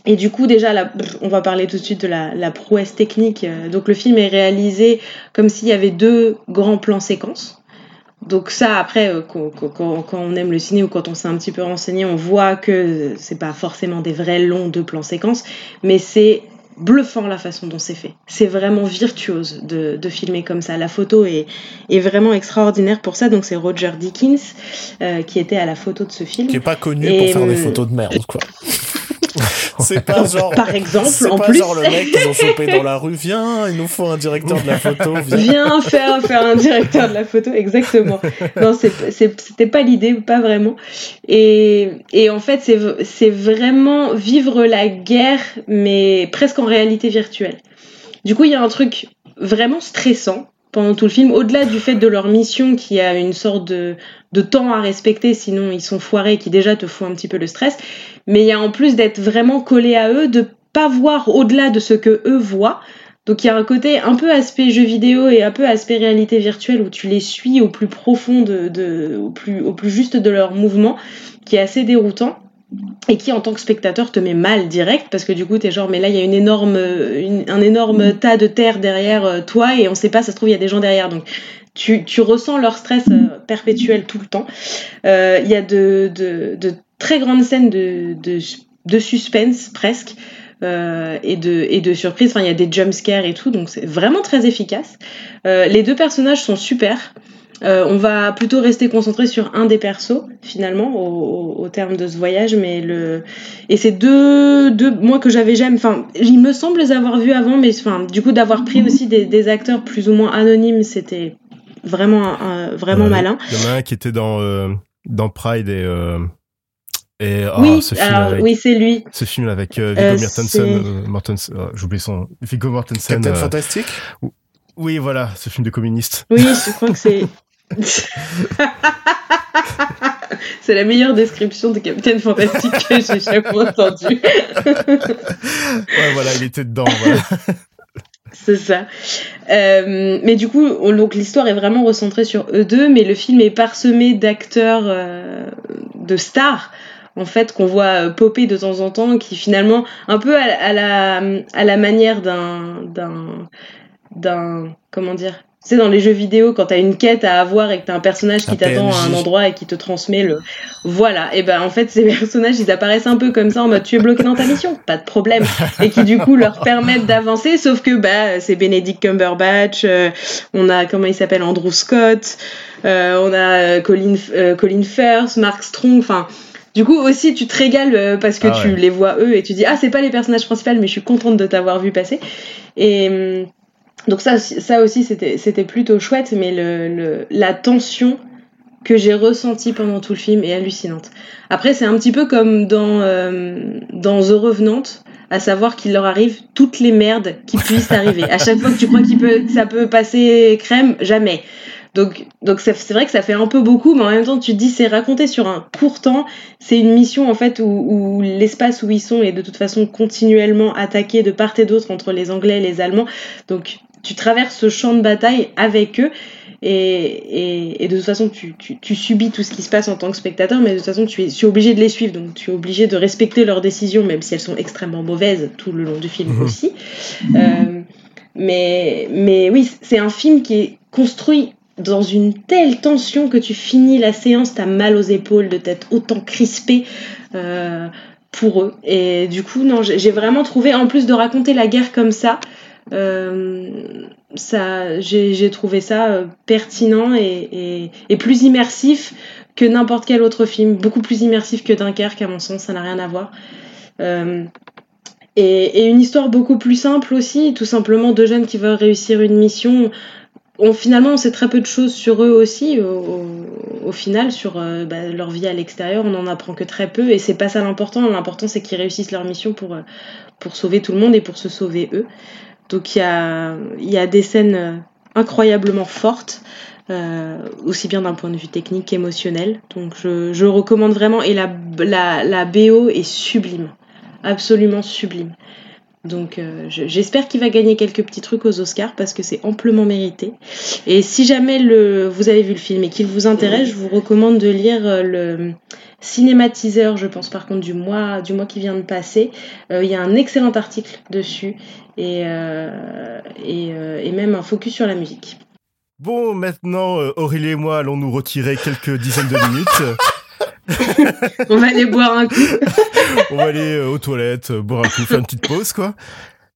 S2: et du coup, déjà, on va parler tout de suite de la, prouesse technique. Donc, le film est réalisé comme s'il y avait deux grands plans séquences. Donc, ça, après, quand, on aime le ciné ou quand on s'est un petit peu renseigné, on voit que c'est pas forcément des vrais longs deux plans séquences, mais c'est bluffant la façon dont c'est fait. C'est vraiment virtuose de, de filmer comme ça. La photo est, est vraiment extraordinaire pour ça. Donc, c'est Roger Dickens euh, qui était à la photo de ce film.
S3: Qui est pas connu
S2: Et,
S3: pour faire des
S2: hum,
S3: photos de merde, quoi. c'est pas genre.
S2: Par exemple,
S3: C'est
S2: en
S3: pas
S2: plus.
S3: genre le mec qu'ils ont chopé dans la rue. Viens, il nous faut un directeur de la photo. Viens.
S2: Viens faire, faire un directeur de la photo, exactement. Non, c'était pas l'idée, pas vraiment. Et, et en fait, c'est vraiment vivre la guerre, mais presque en réalité virtuelle. Du coup, il y a un truc vraiment stressant pendant tout le film, au-delà du fait de leur mission qui a une sorte de, de temps à respecter, sinon ils sont foirés, qui déjà te font un petit peu le stress. Mais il y a en plus d'être vraiment collé à eux, de pas voir au-delà de ce que eux voient. Donc il y a un côté un peu aspect jeu vidéo et un peu aspect réalité virtuelle où tu les suis au plus profond, de, de- au, plus, au plus juste de leurs mouvements, qui est assez déroutant et qui en tant que spectateur te met mal direct parce que du coup t'es genre mais là il y a une énorme, une- un énorme tas de terre derrière euh, toi et on sait pas ça se trouve il y a des gens derrière donc tu, tu ressens leur stress euh, perpétuel tout le temps. Euh, Il y a de, de, de très grandes scènes de, de, de suspense presque euh, et, de, et de surprise. Enfin, il y a des jump scares et tout, donc c'est vraiment très efficace. Euh, les deux personnages sont super. On va plutôt rester concentré sur un des persos finalement au, au, terme de ce voyage, mais le et c'est deux deux moi que j'avais jamais, enfin il me semble les avoir vus avant, mais enfin du coup d'avoir pris aussi des, des acteurs plus ou moins anonymes, c'était vraiment vraiment malin.
S1: Il y en a un qui était dans dans Pride et et
S2: oh, oui, ce film avec, oui, c'est lui.
S1: Ce film avec euh, Viggo euh, Mortensen, Mortensen oh, j'oublie son Viggo Mortensen.
S3: Captain euh, Fantastique?
S1: Oui, voilà, ce film de communiste.
S2: Oui, je crois que c'est. c'est la meilleure description de Captain Fantastique que j'ai jamais entendu.
S1: ouais, voilà, il était dedans. Voilà.
S2: C'est ça. Euh, mais du coup, donc l'histoire est vraiment recentrée sur eux deux, mais le film est parsemé d'acteurs, euh, de stars en fait qu'on voit euh, popper de temps en temps qui finalement un peu à, la à la manière d'un d'un d'un comment dire c'est dans les jeux vidéo quand t'as une quête à avoir et que t'as un personnage qui t'attend à un endroit et qui te transmet le voilà et ben en fait ces personnages ils apparaissent un peu comme ça en mode tu es bloqué dans ta mission pas de problème et qui du coup leur permettent d'avancer sauf que bah c'est Benedict Cumberbatch euh, on a comment il s'appelle Andrew Scott euh, on a Colin Colin Firth Mark Strong enfin du coup aussi tu te régales euh, parce que ah tu les vois eux et tu dis ah c'est pas les personnages principaux mais je suis contente de t'avoir vu passer et hum, donc ça ça aussi c'était plutôt chouette mais le, la tension que j'ai ressentie pendant tout le film est hallucinante. Après c'est un petit peu comme dans euh, dans The Revenant à savoir qu'il leur arrive toutes les merdes qui puissent arriver. À chaque fois que tu crois qu'il peut, ça peut passer crème, jamais. Donc, donc c'est vrai que ça fait un peu beaucoup, mais en même temps, tu te dis, c'est raconté sur un court temps. C'est une mission, en fait, où, l'espace où ils sont est de toute façon continuellement attaqué de part et d'autre entre les Anglais et les Allemands. Donc, tu traverses ce champ de bataille avec eux. Et, et, de toute façon, tu, tu, subis tout ce qui se passe en tant que spectateur, mais de toute façon, tu es, obligé de les suivre. Donc, tu es obligé de respecter leurs décisions, même si elles sont extrêmement mauvaises tout le long du film mhm. aussi. Euh, mais, mais oui, c'est un film qui est construit dans une telle tension que tu finis la séance, t'as mal aux épaules de t'être autant crispé euh, pour eux. Et du coup, non, j'ai vraiment trouvé, en plus de raconter la guerre comme ça, ça j'ai trouvé ça euh, pertinent et, plus immersif que n'importe quel autre film, beaucoup plus immersif que Dunkerque à mon sens, ça n'a rien à voir. Euh, et, une histoire beaucoup plus simple aussi, tout simplement deux jeunes qui veulent réussir une mission on, finalement, on sait très peu de choses sur eux aussi, au, final, sur euh, bah, leur vie à l'extérieur. On n'en apprend que très peu et c'est pas ça l'important. L'important, c'est qu'ils réussissent leur mission pour, euh, pour sauver tout le monde et pour se sauver eux. Donc, il y a, des scènes euh, incroyablement fortes. aussi bien d'un point de vue technique qu'émotionnel. Donc je, recommande vraiment. Et la, BO est sublime. Absolument sublime. Donc euh, j'espère qu'il va gagner quelques petits trucs aux Oscars parce que c'est amplement mérité. Et si jamais vous avez vu le film et qu'il vous intéresse, je vous recommande de lire euh, le cinématiseur, je pense par contre du mois, du mois qui vient de passer. Euh, il y a un excellent article dessus et, et, et, même un focus sur la musique.
S1: Bon, maintenant, Aurélie et moi allons nous retirer quelques dizaines de minutes.
S2: on va aller boire un coup.
S1: on va aller euh, aux toilettes, euh, boire un coup, faire une petite pause, quoi.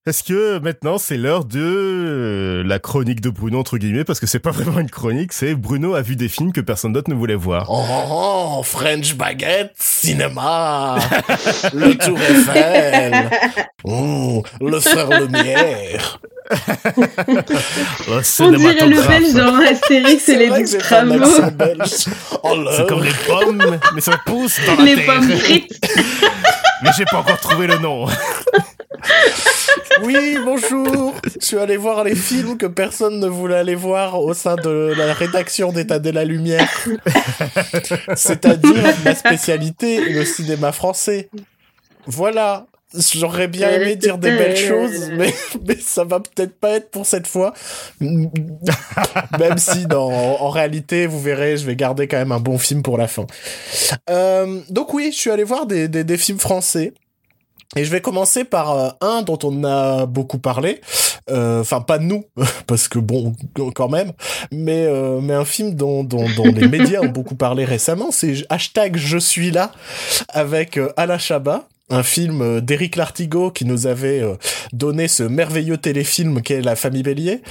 S1: Parce que maintenant, c'est l'heure de euh, la chronique de Bruno, entre guillemets, parce que c'est pas vraiment une chronique, c'est Bruno a vu des films que personne d'autre ne voulait voir.
S3: Oh, oh, oh French Baguette, cinéma, le Tour Eiffel, oh, le Frère Lumière.
S2: On dirait le belge dans Astérix et les Extramos.
S1: Oh, c'est comme les pommes, mais ça pousse dans la
S2: Les pommes frites.
S1: mais j'ai pas encore trouvé le nom.
S3: oui, bonjour. Je suis allé voir les films que personne ne voulait aller voir au sein de la rédaction d'État de la Lumière. C'est-à-dire ma spécialité, le cinéma français. Voilà. J'aurais bien aimé dire des belles choses, mais, mais ça va peut-être pas être pour cette fois. Même si, dans, en réalité, vous verrez, je vais garder quand même un bon film pour la fin. Euh, donc oui, je suis allé voir des, des, des films français. Et je vais commencer par euh, un dont on a beaucoup parlé, euh, enfin pas nous, parce que bon, quand même, mais euh, mais un film dont, dont, dont les médias ont beaucoup parlé récemment, c'est hashtag je suis là avec Alain Chabat un film d'Éric Lartigot qui nous avait donné ce merveilleux téléfilm qu'est La famille Bélier.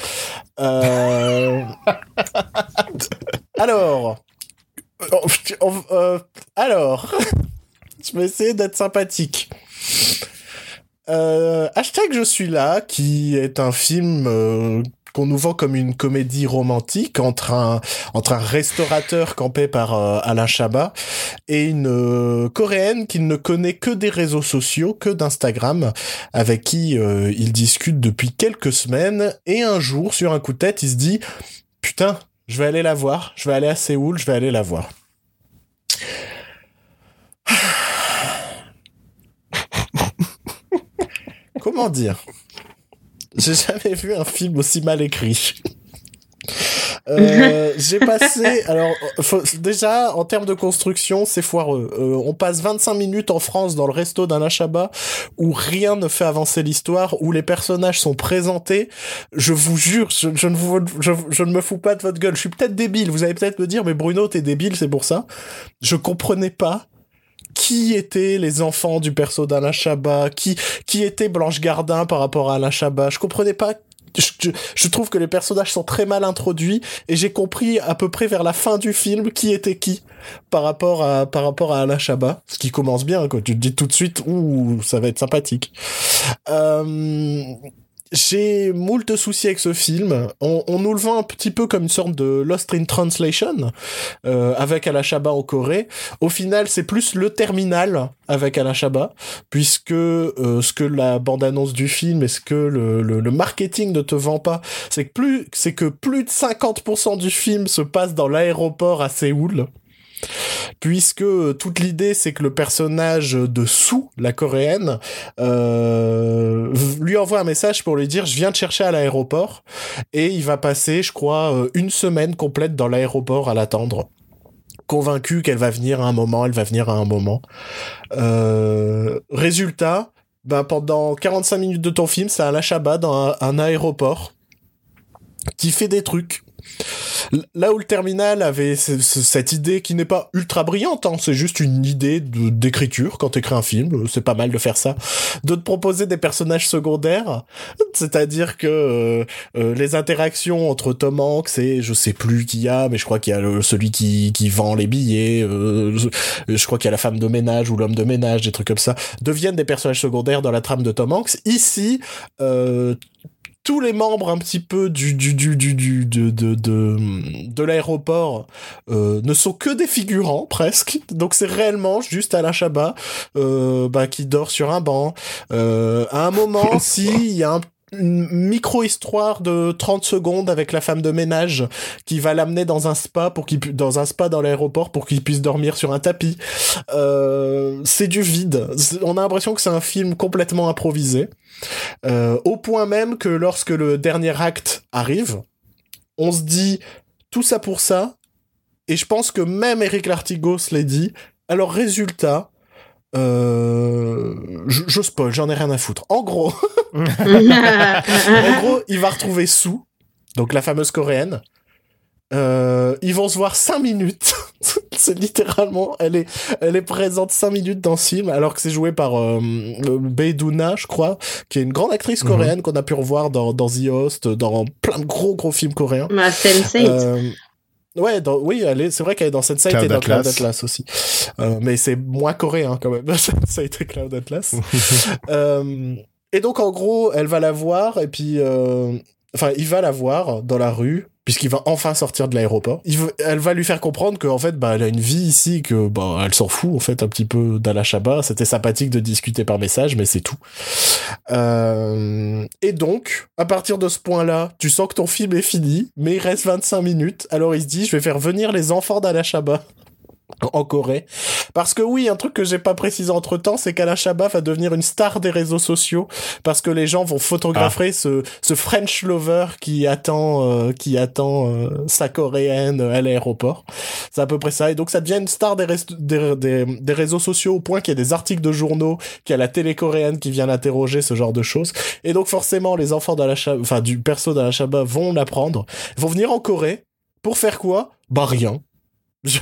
S3: alors, alors, je vais essayer d'être sympathique. hashtag Je suis là, qui est un film qu'on nous vend comme une comédie romantique entre un entre un restaurateur campé par euh, Alain Chabat et une euh, coréenne qui ne connaît que des réseaux sociaux, que d'Instagram, avec qui euh, il discute depuis quelques semaines. Et un jour sur un coup de tête, il se dit putain, je vais aller la voir, je vais aller à Séoul, je vais aller la voir. Comment dire? J'ai jamais vu un film aussi mal écrit. Euh, j'ai passé alors déjà en termes de construction c'est foireux. Euh, on passe 25 minutes en France dans le resto d'un Chabat où rien ne fait avancer l'histoire où les personnages sont présentés. Je vous jure je, ne vous je, je, ne me fous pas de votre gueule. Je suis peut-être débile vous allez peut-être me dire mais Bruno t'es débile c'est pour ça. Je comprenais pas qui étaient les enfants du perso d'Alain Chabat, qui, qui était Blanche Gardin par rapport à Alain Chabat? Je comprenais pas je, trouve que les personnages sont très mal introduits et j'ai compris à peu près vers la fin du film qui était qui par rapport à par rapport à Alain Chabat, ce qui commence bien quoi. Tu te dis tout de suite ouh ça va être sympathique. Euh, j'ai moult soucis avec ce film. On, on, nous le vend un petit peu comme une sorte de Lost in Translation euh, avec Alain Chabat en Corée. Au final, c'est plus le terminal avec Alain Chabat, puisque euh, ce que la bande-annonce du film et ce que le, marketing ne te vend pas, c'est que plus c'est que plus de 50% du film se passe dans l'aéroport à Séoul puisque euh, toute l'idée c'est que le personnage de Sue, la coréenne, euh, lui envoie un message pour lui dire je viens te chercher à l'aéroport. Et il va passer, je crois, euh, une semaine complète dans l'aéroport à l'attendre. Convaincu qu'elle va venir à un moment, elle va venir à un moment. résultat, ben pendant 45 minutes de ton film, c'est un Chabat dans un aéroport qui fait des trucs Là où le terminal avait cette idée qui n'est pas ultra brillante, hein, c'est juste une idée d'écriture quand t'écris un film, c'est pas mal de faire ça, de te proposer des personnages secondaires, c'est-à-dire que euh, euh, les interactions entre Tom Hanks et je sais plus qui y a, mais je crois qu'il y a celui qui, vend les billets, euh, je crois qu'il y a la femme de ménage ou l'homme de ménage, des trucs comme ça, deviennent des personnages secondaires dans la trame de Tom Hanks. Ici, tous les membres un petit peu du du du du, du de de de, de l'aéroport euh, ne sont que des figurants presque. Donc c'est réellement juste Alain Chabat euh, bah, qui dort sur un banc. Euh, à un moment si il y a un micro-histoire de 30 secondes avec la femme de ménage qui va l'amener dans un spa pour qu'il dans un spa dans l'aéroport pour qu'il puisse dormir sur un tapis. Euh, c'est du vide. On a l'impression que c'est un film complètement improvisé. Euh, au point même que lorsque le dernier acte arrive, on se dit tout ça pour ça. Et je pense que même Eric Lartigos l'a dit. Alors résultat, euh, je, je spoil, j'en ai rien à foutre. En gros, en gros, il va retrouver Sue, donc la fameuse coréenne. Euh, ils vont se voir 5 minutes. c'est littéralement, elle est, elle est présente 5 minutes dans ce film, alors que c'est joué par euh, Beiduna, je crois, qui est une grande actrice mhm. coréenne qu'on a pu revoir dans, dans The Host, dans plein de gros gros films coréens.
S2: Ma Sensei. Euh,
S3: Ouais, oui, elle est, c'est vrai qu'elle est dans cette site et dans Cloud Atlas aussi. Euh, mais c'est moins coréen quand même. ça a été Cloud Atlas. euh, et donc en gros, elle va la voir et puis, euh, enfin, il va la voir dans la rue puisqu'il va enfin sortir de l'aéroport. Elle va lui faire comprendre qu'en fait, bah, elle a une vie ici, que bah, elle s'en fout en fait un petit peu d'Ala Chabat. C'était sympathique de discuter par message, mais c'est tout. Euh... Et donc, à partir de ce point-là, tu sens que ton film est fini, mais il reste 25 minutes. Alors il se dit, je vais faire venir les enfants d'Ala Chabat en Corée. Parce que oui, un truc que j'ai pas précisé entre temps, c'est qu'Alain Chabat va devenir une star des réseaux sociaux parce que les gens vont photographier ah. ce, ce French lover qui attend, euh, qui attend euh, sa coréenne à l'aéroport. C'est à peu près ça. Et donc ça devient une star des, des, des, des, réseaux sociaux au point qu'il y a des articles de journaux, qu'il y a la télé coréenne qui vient l'interroger, ce genre de choses. Et donc forcément, les enfants d'Alain enfin du perso d'Alain Chabat vont l'apprendre, vont venir en Corée pour faire quoi? Bah rien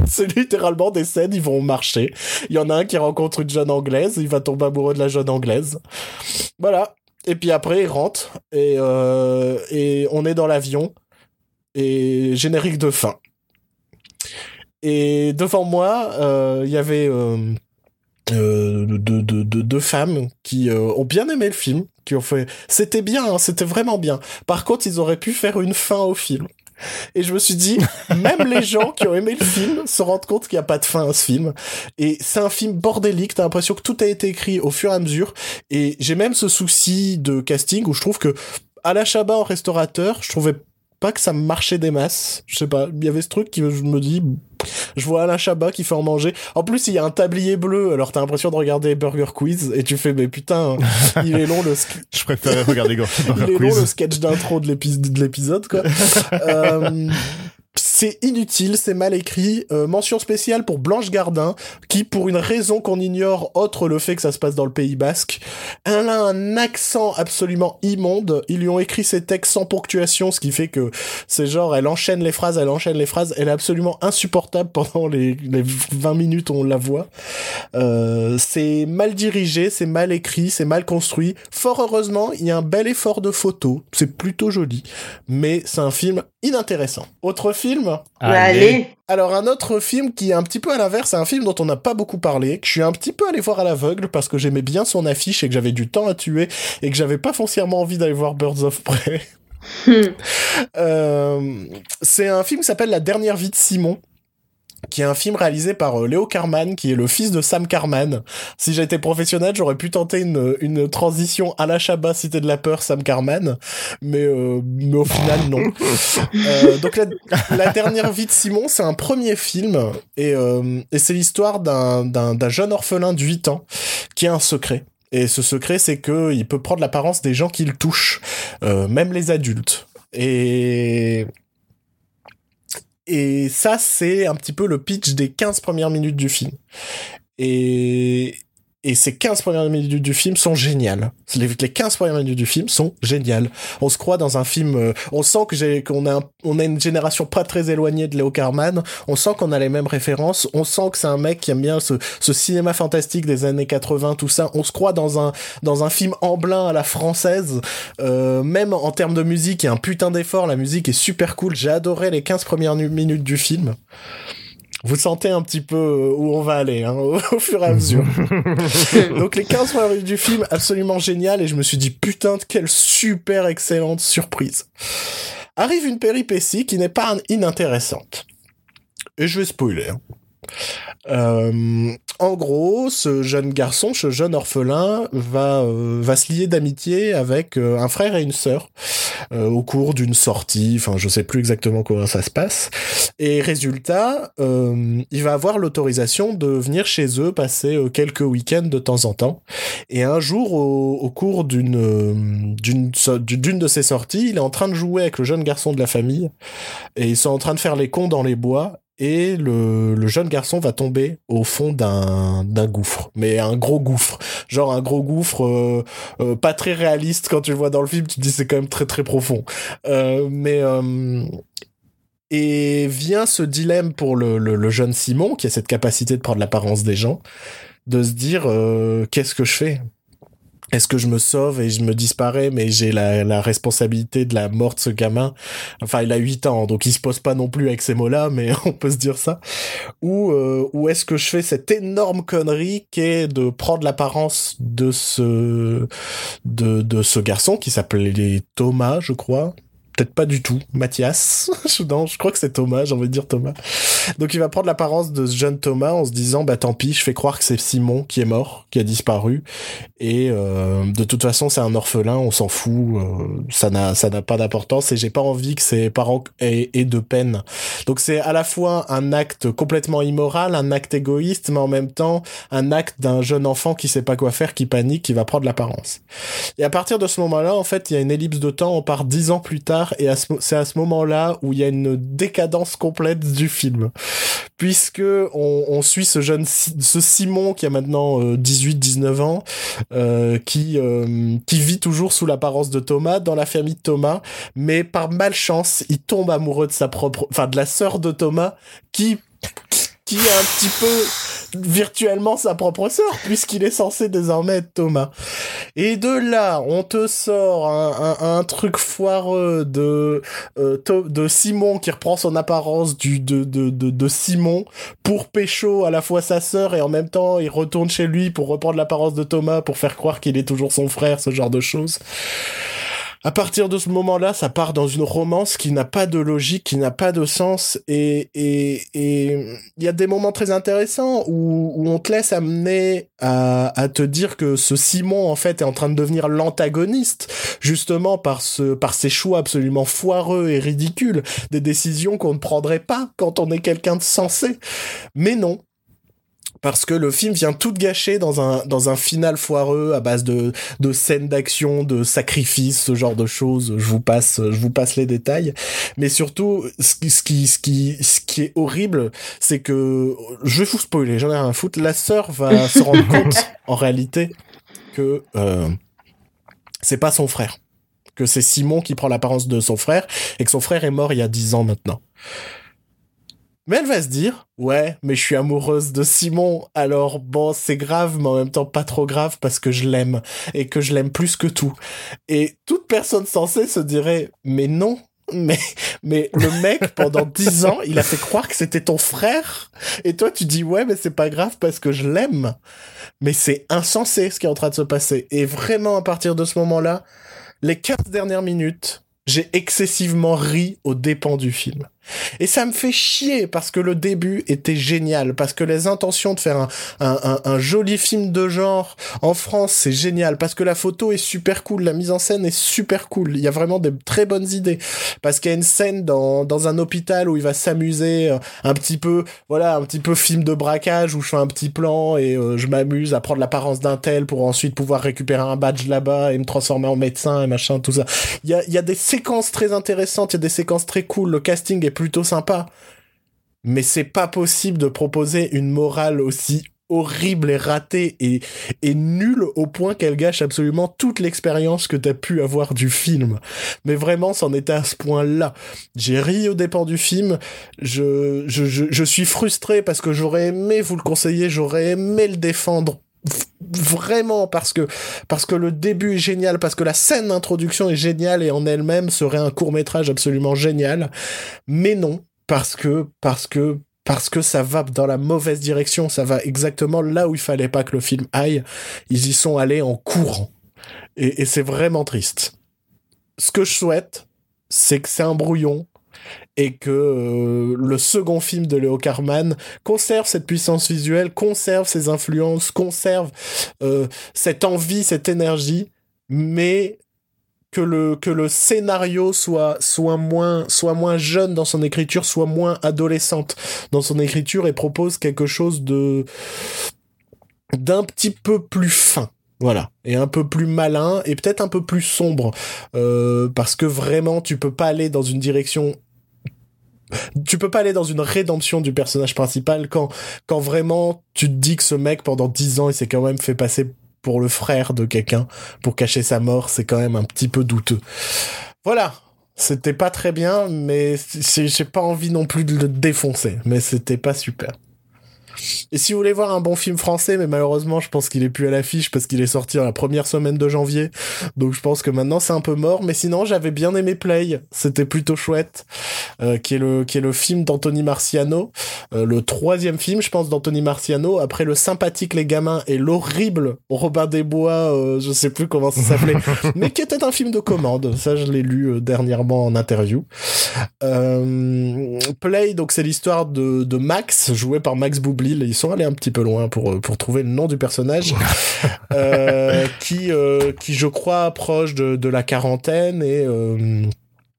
S3: C'est littéralement des scènes, ils vont marcher. Il y en a un qui rencontre une jeune anglaise, il va tomber amoureux de la jeune anglaise. Voilà. Et puis après, il rentre et, euh, et on est dans l'avion et générique de fin. Et devant moi, euh, il y avait euh, deux, femmes qui ont bien aimé le film, qui ont fait... C'était bien, hein, c'était vraiment bien. Par contre, ils auraient pu faire une fin au film. Et je me suis dit, même les gens qui ont aimé le film se rendent compte qu'il n'y a pas de fin à ce film. Et c'est un film bordélique, t'as l'impression que tout a été écrit au fur et à mesure. Et j'ai même ce souci de casting où je trouve que à la Chabat en restaurateur, je trouvais pas que ça marchait des masses. Je sais pas, il y avait ce truc qui je me dis je vois Alain Chabat qui fait en manger. En plus, il y a un tablier bleu, alors t'as l'impression de regarder Burger Quiz et tu fais mais putain, il est long le
S1: Je préférais regarder Burger
S3: Il est long le sketch d'intro de l'épisode quoi. euh, c'est inutile, c'est mal écrit. Euh, mention spéciale pour Blanche Gardin, qui, pour une raison qu'on ignore, autre le fait que ça se passe dans le Pays Basque, elle a un accent absolument immonde. Ils lui ont écrit ses textes sans ponctuation, ce qui fait que c'est genre, elle enchaîne les phrases, elle enchaîne les phrases. Elle est absolument insupportable pendant les, les 20 minutes où on la voit. Euh, c'est mal dirigé, c'est mal écrit, c'est mal construit. Fort heureusement, il y a un bel effort de photo. C'est plutôt joli. Mais c'est un film inintéressant. Autre film
S2: Allez.
S3: Alors un autre film qui est un petit peu à l'inverse, c'est un film dont on n'a pas beaucoup parlé, que je suis un petit peu allé voir à l'aveugle parce que j'aimais bien son affiche et que j'avais du temps à tuer et que j'avais pas foncièrement envie d'aller voir Birds of Prey. euh, c'est un film qui s'appelle La dernière vie de Simon qui est un film réalisé par euh, Léo Carman, qui est le fils de Sam Carman. Si j'étais professionnel, j'aurais pu tenter une, une transition à la Chabat, Cité de la Peur, Sam Carman, mais, euh, mais au final, non. euh, donc la, la, dernière vie de Simon, c'est un premier film, et, et c'est l'histoire d'un, jeune orphelin de 8 ans qui a un secret. Et ce secret, c'est que il peut prendre l'apparence des gens qui le touchent, euh, même les adultes. Et et ça, c'est un petit peu le pitch des 15 premières minutes du film. Et, et ces 15 premières minutes du film sont géniales. Les, les 15 premières minutes du film sont géniales. On se croit dans un film, euh, on sent que j'ai, qu'on a, on a une génération pas très éloignée de Léo Carman. On sent qu'on a les mêmes références. On sent que c'est un mec qui aime bien ce, ce cinéma fantastique des années 80, tout ça. On se croit dans un, dans un film amblin à la française. Euh, même en termes de musique, il y a un putain d'effort. La musique est super cool. J'ai adoré les 15 premières minutes du film vous sentez un petit peu où on va aller hein, au, au, fur et à mesure. Donc les 15 premières minutes du film, absolument génial, et je me suis dit putain, quelle super excellente surprise. Arrive une péripétie qui n'est pas inintéressante. Et je vais spoiler. Hein. Euh, en gros, ce jeune garçon, ce jeune orphelin, va euh, va se lier d'amitié avec euh, un frère et une sœur euh, au cours d'une sortie. Enfin, je sais plus exactement comment ça se passe. Et résultat, euh, il va avoir l'autorisation de venir chez eux passer quelques week-ends de temps en temps. Et un jour, au, au cours d'une d'une d'une de ces sorties, il est en train de jouer avec le jeune garçon de la famille et ils sont en train de faire les cons dans les bois et le, jeune garçon va tomber au fond d'un gouffre, mais un gros gouffre, genre un gros gouffre euh, euh, pas très réaliste quand tu le vois dans le film, tu te dis c'est quand même très très profond, euh, mais et vient ce dilemme pour le, jeune Simon qui a cette capacité de prendre l'apparence des gens, de se dire qu'est-ce que je fais? Est-ce que je me sauve et je me disparais, mais j'ai la, responsabilité de la mort de ce gamin Enfin, il a 8 ans, donc il se pose pas non plus avec ces mots-là, mais on peut se dire ça. Ou, euh, ou est-ce que je fais cette énorme connerie qui est de prendre l'apparence de ce de, de ce garçon qui s'appelait Thomas, je crois, peut-être pas du tout, Mathias. non, je crois que c'est Thomas, j'ai envie de dire Thomas. Donc il va prendre l'apparence de ce jeune Thomas en se disant bah tant pis, je fais croire que c'est Simon qui est mort, qui a disparu et euh, de toute façon c'est un orphelin, on s'en fout, euh, ça n'a ça n'a pas d'importance et j'ai pas envie que ses parents aient, aient de peine. Donc c'est à la fois un acte complètement immoral, un acte égoïste, mais en même temps un acte d'un jeune enfant qui sait pas quoi faire, qui panique, qui va prendre l'apparence. Et à partir de ce moment-là, en fait, il y a une ellipse de temps, on part dix ans plus tard et c'est à ce moment-là où il y a une décadence complète du film. Puisque on, suit ce jeune ce Simon qui a maintenant euh, 18 19 ans euh, qui euh, qui vit toujours sous l'apparence de Thomas dans la famille de Thomas mais par malchance il tombe amoureux de sa propre enfin de la sœur de Thomas qui qui est un petit peu virtuellement sa propre sœur, puisqu'il est censé désormais être Thomas. Et de là, on te sort un, truc foireux de, euh, de Simon qui reprend son apparence du, de, de, de, Simon pour pécho à la fois sa sœur et en même temps il retourne chez lui pour reprendre l'apparence de Thomas pour faire croire qu'il est toujours son frère, ce genre de choses à partir de ce moment-là, ça part dans une romance qui n'a pas de logique, qui n'a pas de sens, et et et il y a des moments très intéressants où, où on te laisse amener à, à te dire que ce Simon en fait est en train de devenir l'antagoniste, justement par ce par ses choix absolument foireux et ridicules, des décisions qu'on ne prendrait pas quand on est quelqu'un de sensé. Mais non, parce que le film vient tout gâcher dans un dans un final foireux à base de de scènes d'action, de sacrifices, ce genre de choses. Je vous passe je vous passe les détails, mais surtout ce qui ce qui ce qui, ce qui est horrible, c'est que je vais vous spoiler, j'en ai rien à foutre. La sœur va se rendre compte en réalité que euh, c'est pas son frère, que c'est Simon qui prend l'apparence de son frère et que son frère est mort il y a dix ans maintenant. Mais elle va se dire, ouais, mais je suis amoureuse de Simon, alors bon, c'est grave, mais en même temps pas trop grave parce que je l'aime et que je l'aime plus que tout. Et toute personne sensée se dirait, mais non, mais, mais le mec, pendant dix ans, il a fait croire que c'était ton frère. Et toi, tu dis, ouais, mais c'est pas grave parce que je l'aime. Mais c'est insensé ce qui est en train de se passer. Et vraiment, à partir de ce moment-là, les 15 dernières minutes, j'ai excessivement ri aux dépens du film. Et ça me fait chier parce que le début était génial, parce que les intentions de faire un, un, un, joli film de genre en France, c'est génial, parce que la photo est super cool, la mise en scène est super cool, il y a vraiment des très bonnes idées, parce qu'il y a une scène dans, dans un hôpital où il va s'amuser euh, un petit peu, voilà, un petit peu film de braquage où je fais un petit plan et euh, je m'amuse à prendre l'apparence d'un tel pour ensuite pouvoir récupérer un badge là-bas et me transformer en médecin et machin, tout ça. Il y a, il y a des séquences très intéressantes, il y a des séquences très cool, le casting est plutôt sympa. Mais c'est pas possible de proposer une morale aussi horrible et ratée et, et nulle au point qu'elle gâche absolument toute l'expérience que t'as pu avoir du film. Mais vraiment, c'en était à ce point-là. J'ai ri au dépens du film. Je, je, je, je suis frustré parce que j'aurais aimé vous le conseiller, j'aurais aimé le défendre vraiment parce que parce que le début est génial parce que la scène d'introduction est géniale et en elle-même serait un court métrage absolument génial. Mais non parce que parce que parce que ça va dans la mauvaise direction. Ça va exactement là où il fallait pas que le film aille. Ils y sont allés en courant. Et, et c'est vraiment triste. Ce que je souhaite c'est que c'est un brouillon et que euh, le second film de Léo Carman conserve cette puissance visuelle, conserve ses influences, conserve euh, cette envie, cette énergie, mais que le que le scénario soit soit moins soit moins jeune dans son écriture, soit moins adolescente dans son écriture et propose quelque chose de d'un petit peu plus fin. Voilà, et un peu plus malin et peut-être un peu plus sombre, euh, parce que vraiment tu peux pas aller dans une direction tu peux pas aller dans une rédemption du personnage principal quand, quand vraiment tu te dis que ce mec pendant dix ans il s'est quand même fait passer pour le frère de quelqu'un pour cacher sa mort, c'est quand même un petit peu douteux. Voilà. C'était pas très bien, mais j'ai pas envie non plus de le défoncer, mais c'était pas super. Et si vous voulez voir un bon film français, mais malheureusement, je pense qu'il est plus à l'affiche parce qu'il est sorti la première semaine de janvier. Donc je pense que maintenant c'est un peu mort. Mais sinon, j'avais bien aimé Play. C'était plutôt chouette. Euh, qui est le qui est le film d'Anthony Marciano, euh, le troisième film, je pense, d'Anthony Marciano après le sympathique les gamins et l'horrible Robin des Bois. Euh, je sais plus comment ça s'appelait, mais qui était un film de commande. Ça, je l'ai lu euh, dernièrement en interview. Play, donc c'est l'histoire de de Max joué par Max Boublil ils sont allés un petit peu loin pour, euh, pour trouver le nom du personnage, euh, qui, euh, qui, je crois, approche de, de la quarantaine et...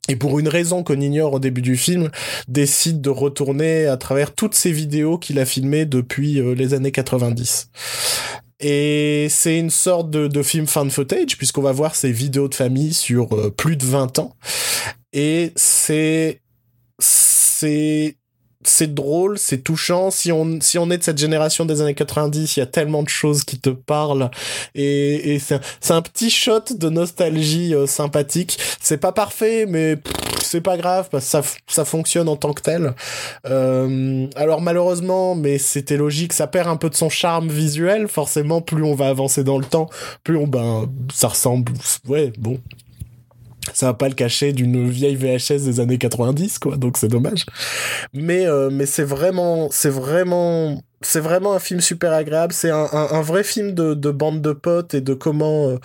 S3: et pour une raison qu'on ignore au début du film, décide de retourner à travers toutes ces vidéos qu'il a filmées depuis les années 90. Et c'est une sorte de, de film fan footage, puisqu'on va voir ces vidéos de famille sur plus de 20 ans. Et c'est c'est c'est drôle, c'est touchant. Si on, si on est de cette génération des années 90, il y a tellement de choses qui te parlent. Et, et c'est un, petit shot de nostalgie euh, sympathique. C'est pas parfait, mais c'est pas grave parce que ça, ça fonctionne en tant que tel. Euh, alors malheureusement, mais c'était logique, ça perd un peu de son charme visuel. Forcément, plus on va avancer dans le temps, plus on ben ça ressemble. Ouais, bon, ça va pas le cacher d'une vieille VHS des années 90 quoi donc c'est dommage. Mais euh, mais c'est vraiment c'est vraiment c'est vraiment un film super agréable. C'est un, un, un, vrai film de, de, bande de potes et de comment euh,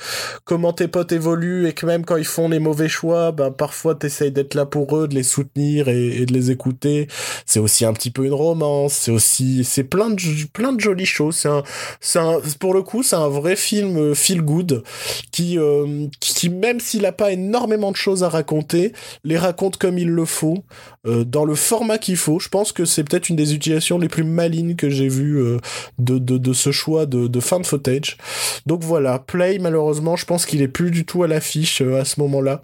S3: comment tes potes évoluent et que même quand ils font les mauvais choix, ben parfois t'essayes d'être là pour eux, de les soutenir et, et de les écouter. C'est aussi un petit peu une romance. C'est aussi c'est plein de plein de jolies choses. C'est un c'est pour le coup c'est un vrai film euh, feel good qui euh, qui même s'il a pas énormément de choses à raconter, les raconte comme il le faut dans le format qu'il faut. Je pense que c'est peut-être une des utilisations les plus malines que j'ai vu euh, de, de, de, ce choix de, de fin de footage. Donc voilà, Play malheureusement, je pense qu'il est plus du tout à l'affiche euh, à ce moment-là.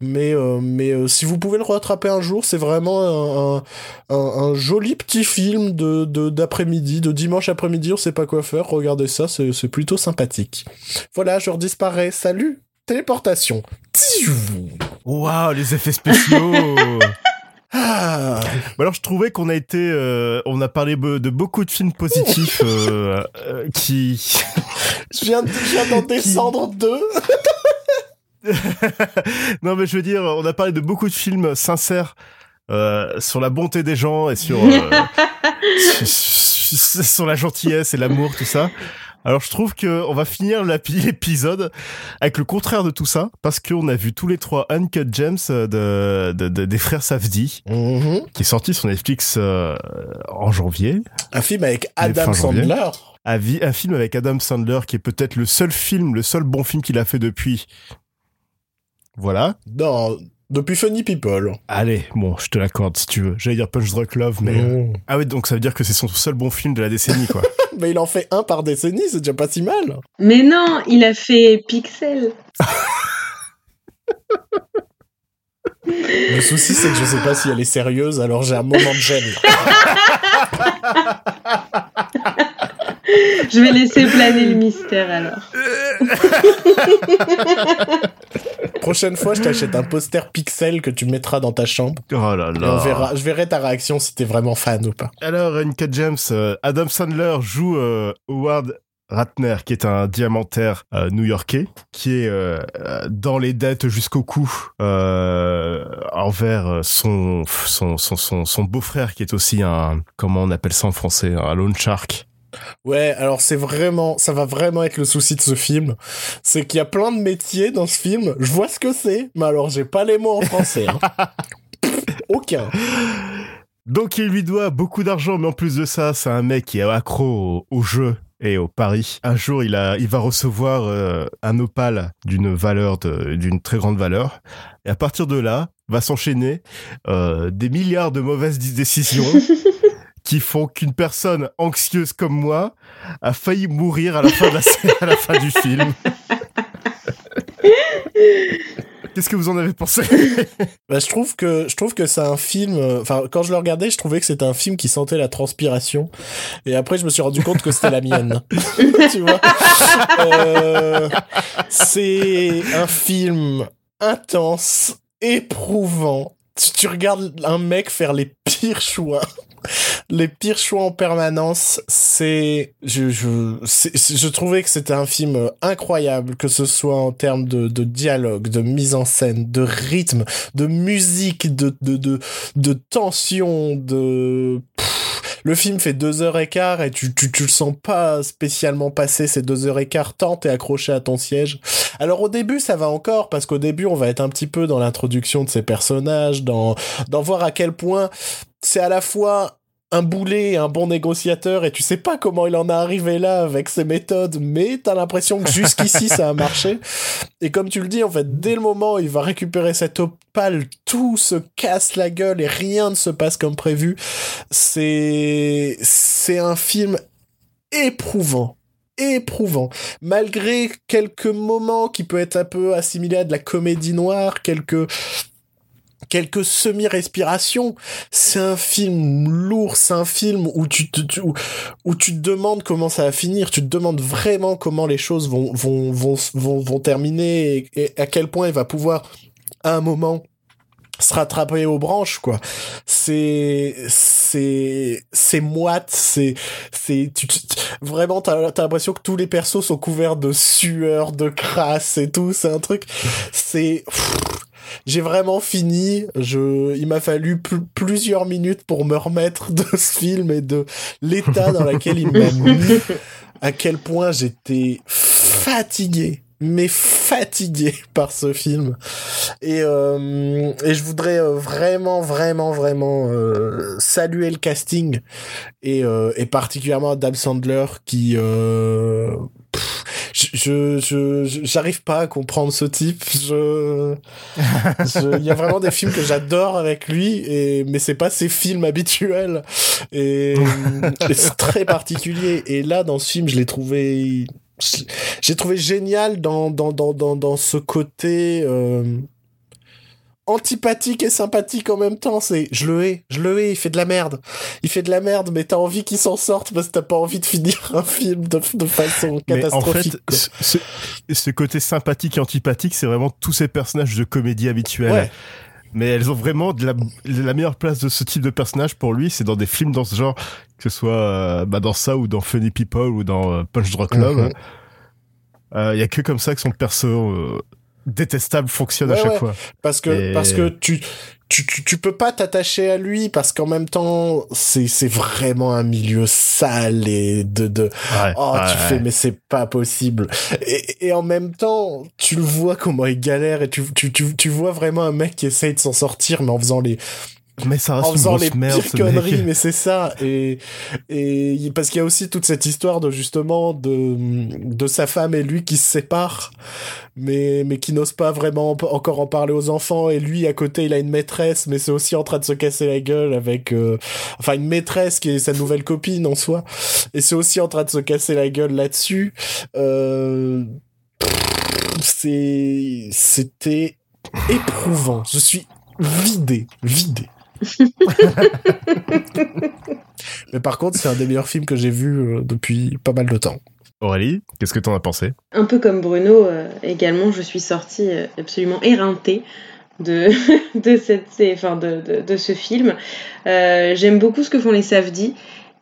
S3: Mais euh, mais si vous pouvez le rattraper un jour, c'est vraiment un, un, un, joli petit film de d'après-midi, de, dimanche après-midi, on sait pas quoi faire. Regardez ça, c'est plutôt sympathique. Voilà, je redisparais. Salut, téléportation.
S1: Waouh, les effets spéciaux. Ah. alors je trouvais qu'on a été, euh, on a parlé de beaucoup de films positifs euh, euh, qui.
S3: je viens, d'en descendre deux.
S1: non mais je veux dire, on a parlé de beaucoup de films sincères euh, sur la bonté des gens et sur, sur, sur la gentillesse et l'amour, tout ça. Alors je trouve que on va finir l'épisode avec le contraire de tout ça parce qu'on a vu tous les trois Uncut Gems de, de, de des frères Safdie
S3: mm-hmm.
S1: qui est sorti sur Netflix euh, en janvier.
S3: Un film avec Adam Sandler.
S1: Un, un film avec Adam Sandler qui est peut-être le seul film, le seul bon film qu'il a fait depuis. Voilà.
S3: Non, depuis Funny People.
S1: Allez, bon, je te l'accorde si tu veux. J'allais dire Punch Drunk Love, mais...
S3: Mmh.
S1: Ah oui, donc ça veut dire que c'est son seul bon film de la décennie, quoi.
S3: mais il en fait un par décennie, c'est déjà pas si mal.
S2: Mais non, il a fait Pixel.
S3: Le souci, c'est que je sais pas si elle est sérieuse, alors j'ai un moment de gêne.
S2: je vais laisser planer le mystère alors.
S3: Prochaine fois, je t'achète un poster pixel que tu mettras dans ta chambre.
S1: Oh là là.
S3: Et on verra, je verrai ta réaction si t'es vraiment fan ou pas.
S1: Alors, Uncut James, euh, Adam Sandler joue euh, Howard Ratner, qui est un diamantaire euh, new-yorkais, qui est euh, dans les dettes jusqu'au cou euh, envers son son, son, son, son beau-frère, qui est aussi un, comment on appelle ça en français, un loan shark.
S3: Ouais, alors c'est vraiment, ça va vraiment être le souci de ce film. C'est qu'il y a plein de métiers dans ce film. Je vois ce que c'est, mais alors j'ai pas les mots en français. Hein. Aucun.
S1: Donc il lui doit beaucoup d'argent, mais en plus de ça, c'est un mec qui est accro au, au jeu et au pari. Un jour, il a, il va recevoir euh, un opale d'une valeur, d'une très grande valeur, et à partir de là, va s'enchaîner euh, des milliards de mauvaises décisions. qui font qu'une personne anxieuse comme moi a failli mourir à la fin, de la, à la fin du film. Qu'est-ce que vous en avez pensé?
S3: Bah, Je trouve que je trouve que c'est un film. Enfin, quand je le regardais, je trouvais que c'était un film qui sentait la transpiration. Et après, je me suis rendu compte que c'était la mienne. tu vois? Euh, C'est un film intense, éprouvant. Tu, tu regardes un mec faire les pires choix les pires choix en permanence, c'est, je, je, je trouvais que c'était un film incroyable, que ce soit en termes de, de dialogue, de mise en scène, de rythme, de musique, de, de, de, de tension, de, le film fait deux heures et quart et tu, tu, tu le sens pas spécialement passer ces deux heures et quart tant t'es accroché à ton siège. Alors au début ça va encore parce qu'au début on va être un petit peu dans l'introduction de ces personnages, dans, dans voir à quel point c'est à la fois un boulet, un bon négociateur, et tu sais pas comment il en est arrivé là avec ses méthodes, mais t'as l'impression que jusqu'ici ça a marché. Et comme tu le dis, en fait, dès le moment où il va récupérer cette opale, tout se casse la gueule et rien ne se passe comme prévu. C'est, c'est un film éprouvant éprouvant. Malgré quelques moments qui peut être un peu assimilés à de la comédie noire, quelques quelques semi-respirations. C'est un film lourd, c'est un film où tu te, où, tu te demandes comment ça va finir, tu te demandes vraiment comment les choses vont, vont, vont, vont, vont terminer et, et à quel point il va pouvoir, à un moment, se rattraper aux branches quoi. C'est c'est c'est moite, c'est c'est tu, vraiment t'as as, l'impression que tous les persos sont couverts de sueur, de crasse et tout. C'est un truc. C'est j'ai vraiment fini. Je, il m'a fallu plusieurs minutes pour me remettre de ce film et de l'état dans lequel il m'a mis. À quel point j'étais fatigué mais fatigué par ce film et euh, et je voudrais euh, vraiment vraiment vraiment euh, saluer le casting et euh, et particulièrement Adam Sandler qui euh, je je j'arrive pas à comprendre ce type. Je il y a vraiment des films que j'adore avec lui et mais c'est pas ses films habituels. Et, c'est très particulier. Et là dans ce film je l'ai trouvé j'ai trouvé génial dans, dans, dans, dans, dans ce côté euh, antipathique et sympathique en même temps. C'est je le hais, je le hais, il fait de la merde. Il fait de la merde, mais t'as envie qu'il s'en sorte parce que t'as pas envie de finir un film de, de façon catastrophique.
S1: en fait, ce, ce, côté sympathique et antipathique, c'est vraiment tous ces personnages de comédie habituels. Mais elles ont vraiment de la, la, meilleure place de ce type de personnage pour lui, c'est dans des films dans ce genre, que ce soit euh, bah, dans ça ou dans Funny People ou dans euh, Punch Drunk Love. Il euh, y a que comme ça que son perso détestable fonctionne à chaque fois.
S3: Parce que parce que tu tu, tu, tu peux pas t'attacher à lui parce qu'en même temps c'est c'est vraiment un milieu sale et de de oh tu fais mais c'est pas possible. Et, et en même temps tu le vois comment il galère et tu tu tu, tu vois vraiment un mec qui essaye de s'en sortir mais en faisant les
S1: mais ça reste
S3: en faisant les
S1: merde,
S3: pires conneries, mais c'est ça. Et, et parce qu'il y a aussi toute cette histoire de justement de, de sa femme et lui qui se séparent, mais, mais qui n'osent pas vraiment encore en parler aux enfants. Et lui, à côté, il a une maîtresse, mais c'est aussi en train de se casser la gueule avec, euh, enfin, une maîtresse qui est sa nouvelle copine en soi. Et c'est aussi en train de se casser la gueule là-dessus. Euh, c'est, c'était éprouvant. Je suis vidé, vidé. Mais par contre, c'est un des meilleurs films que j'ai vu euh, depuis pas mal de temps.
S1: Aurélie, qu'est-ce que t'en as pensé?
S2: Un peu comme Bruno, euh, également, je suis sortie euh, absolument éreintée de, de, cette, enfin de, de, ce film. J'aime beaucoup ce que font les Safdie.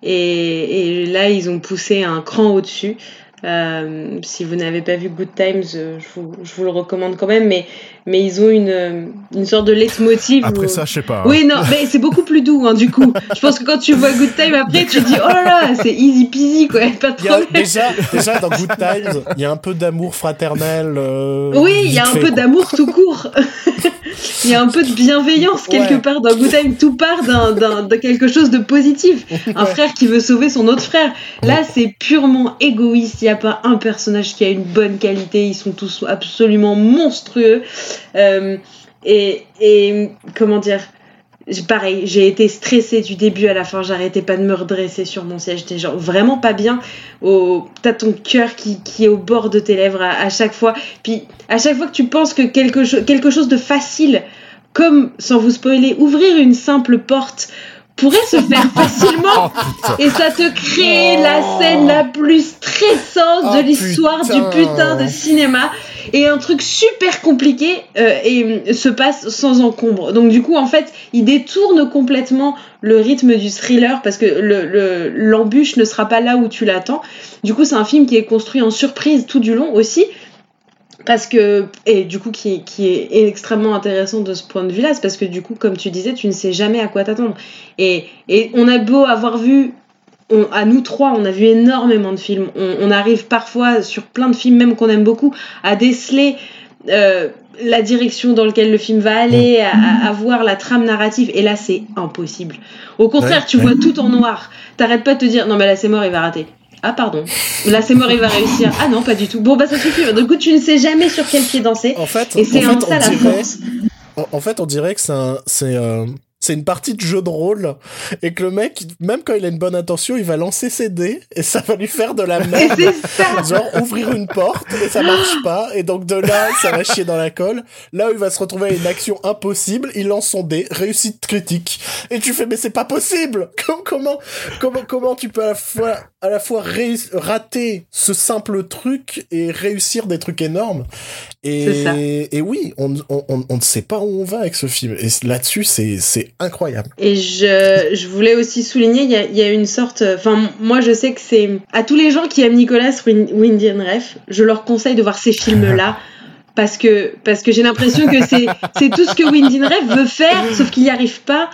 S2: Et, et, là, ils ont poussé un cran au-dessus. Euh, si vous n'avez pas vu Good Times, euh, je vous, je vous, le recommande quand même, mais, mais ils ont une, une sorte de leitmotiv.
S1: Après ça, je sais pas.
S2: Oui, non, mais c'est beaucoup plus doux, hein, du coup. Je pense que quand tu vois Good Times après, tu te dis, oh là là, c'est easy peasy, quoi, pas de
S3: déjà, déjà, dans Good Times, il y a un peu d'amour fraternel. Euh,
S2: oui, il y a un peu d'amour tout court. il y a un peu de bienveillance quelque part dans Good Time. Tout part d'un, de quelque chose de positif. Un frère qui veut sauver son autre frère. Là, c'est purement égoïste. Il n'y a pas un personnage qui a une bonne qualité. Ils sont tous absolument monstrueux. Euh, et, et comment dire pareil, j'ai été stressée du début à la fin, j'arrêtais pas de me redresser sur mon siège, j'étais genre vraiment pas bien. T'as ton cœur qui, est au bord de tes lèvres à, chaque fois. Puis à chaque fois que tu penses que quelque, quelque chose de facile, comme, sans vous spoiler, ouvrir une simple porte pourrait se faire facilement. oh, et ça te crée la scène la plus stressante de oh, l'histoire du putain. de cinéma. Et un truc super compliqué euh, et se passe sans encombre. Donc du coup en fait il détourne complètement le rythme du thriller parce que le l'embûche ne sera pas là où tu l'attends. Du coup c'est un film qui est construit en surprise tout du long aussi parce que et du coup qui, qui est extrêmement intéressant de ce point de vue-là, c'est parce que du coup comme tu disais, tu ne sais jamais à quoi t'attendre. Et, et on a beau avoir vu à nous trois, on a vu énormément de films. On, arrive parfois sur plein de films, même qu'on aime beaucoup, à déceler euh, la direction dans laquelle le film va aller, à, voir la trame narrative. Et là, c'est impossible. Au contraire, tu vois tout en noir. T'arrêtes pas de te dire non mais là c'est mort, il va rater. Ah pardon. Là c'est mort, il va réussir. Ah non, pas du tout. Bon bah ça suffit. Du coup, tu ne sais jamais sur quel pied danser.
S3: En fait,
S2: et c'est
S3: en
S2: ça la force.
S3: En, fait, on dirait que c'est c'est une partie de jeu de rôle et que le mec, même quand il a une bonne intention, il va lancer ses dés et ça va lui faire de la merde. Genre ouvrir une porte et ça marche pas et donc de là, ça va chier dans la colle. Là où il va se retrouver à une action impossible, il lance son dé, réussite critique. Et tu fais mais c'est pas possible. Comment comment comment tu peux à la fois à la fois rater ce simple truc et réussir des trucs énormes? Et, et oui, on, on, on, ne sait pas où on va avec ce film. Et là-dessus, c'est incroyable.
S2: Et je, je voulais aussi souligner, il y a, y a, une sorte. Enfin, moi, je sais que c'est. À tous les gens qui aiment Nicolas Windian Ref, je leur conseille de voir ces films-là. parce que, parce que j'ai l'impression que c'est tout ce que Windy Ref veut faire, sauf qu'il n'y arrive pas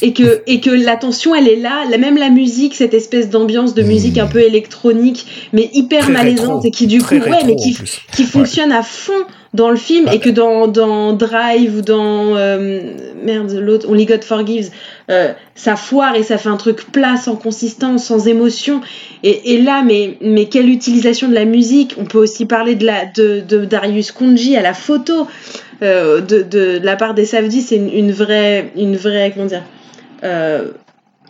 S2: et que et que l'attention elle est là. Même la musique cette espèce d'ambiance de musique un hmm. peu électronique mais hyper malaisante et qui du coup ouais mais qui, qui fonctionne à fond dans le film et que dans, dans Drive ou dans euh, merde l'autre Only God Forgives euh, ça foire et ça fait un truc plat sans consistance sans émotion. Et, et là mais mais quelle utilisation de la musique. On peut aussi parler de la de, de Darius Kunji à la photo euh, de, de, la part des Savdi, c'est une, vraie, une vraie, comment dire, euh,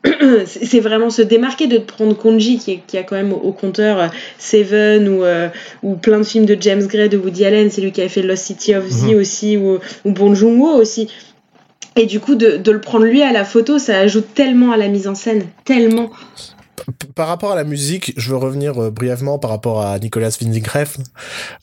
S2: c'est vraiment se démarquer de prendre Konji qui, qui a quand même au, compteur euh, Seven ou, ou plein de films de James Gray, de Woody Allen, c'est lui qui a fait Lost City of Z mhm. aussi, ou, ou Bon Joon-ho aussi. Et du coup, de, de, le prendre lui à la photo, ça ajoute tellement à la mise en scène, tellement
S3: par rapport à la musique, je veux revenir euh, brièvement par rapport à Nicolas Winding.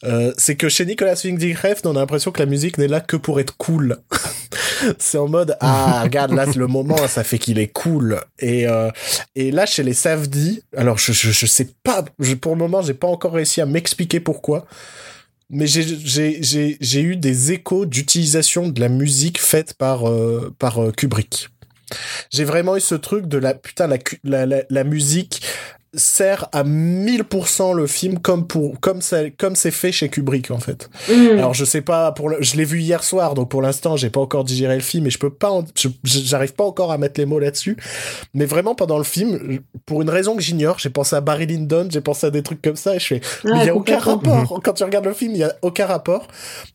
S3: Euh, c'est que chez Nicolas Winding on a l'impression que la musique n'est là que pour être cool. c'est en mode ah regarde là le moment, ça fait qu'il est cool. Et euh, et là chez les Savdi, alors je, je, je sais pas, je, pour le moment j'ai pas encore réussi à m'expliquer pourquoi. Mais j'ai eu des échos d'utilisation de la musique faite par, euh, par Kubrick. J'ai vraiment eu ce truc de la putain la, la, la, musique sert à 1000% le film comme pour comme ça comme c'est fait chez Kubrick en fait. Mm. Alors je sais pas pour je l'ai vu hier soir donc pour l'instant j'ai pas encore digéré le film et je peux pas j'arrive pas encore à mettre les mots là-dessus mais vraiment pendant le film pour une raison que j'ignore j'ai pensé à Barry Lyndon j'ai pensé à des trucs comme ça et je fais il y a aucun rapport quand tu regardes le film il y a aucun rapport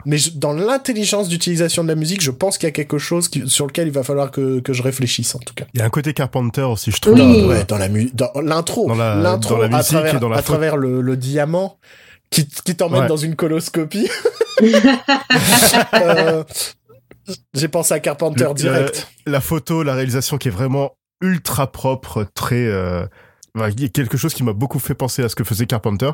S3: mais dans l'intelligence d'utilisation de la musique je pense qu'il y a quelque chose sur lequel il va falloir que, que je réfléchisse en tout cas.
S1: Il y a un côté Carpenter aussi je trouve.
S3: Dans, ouais, dans la dans l'intro l'intro à travers, à travers le, le, diamant qui, qui t'emmène dans une coloscopie. euh, J'ai pensé à Carpenter direct.
S1: La, photo, la réalisation qui est vraiment ultra propre, très... Euh, quelque chose qui m'a beaucoup fait penser à ce que faisait Carpenter.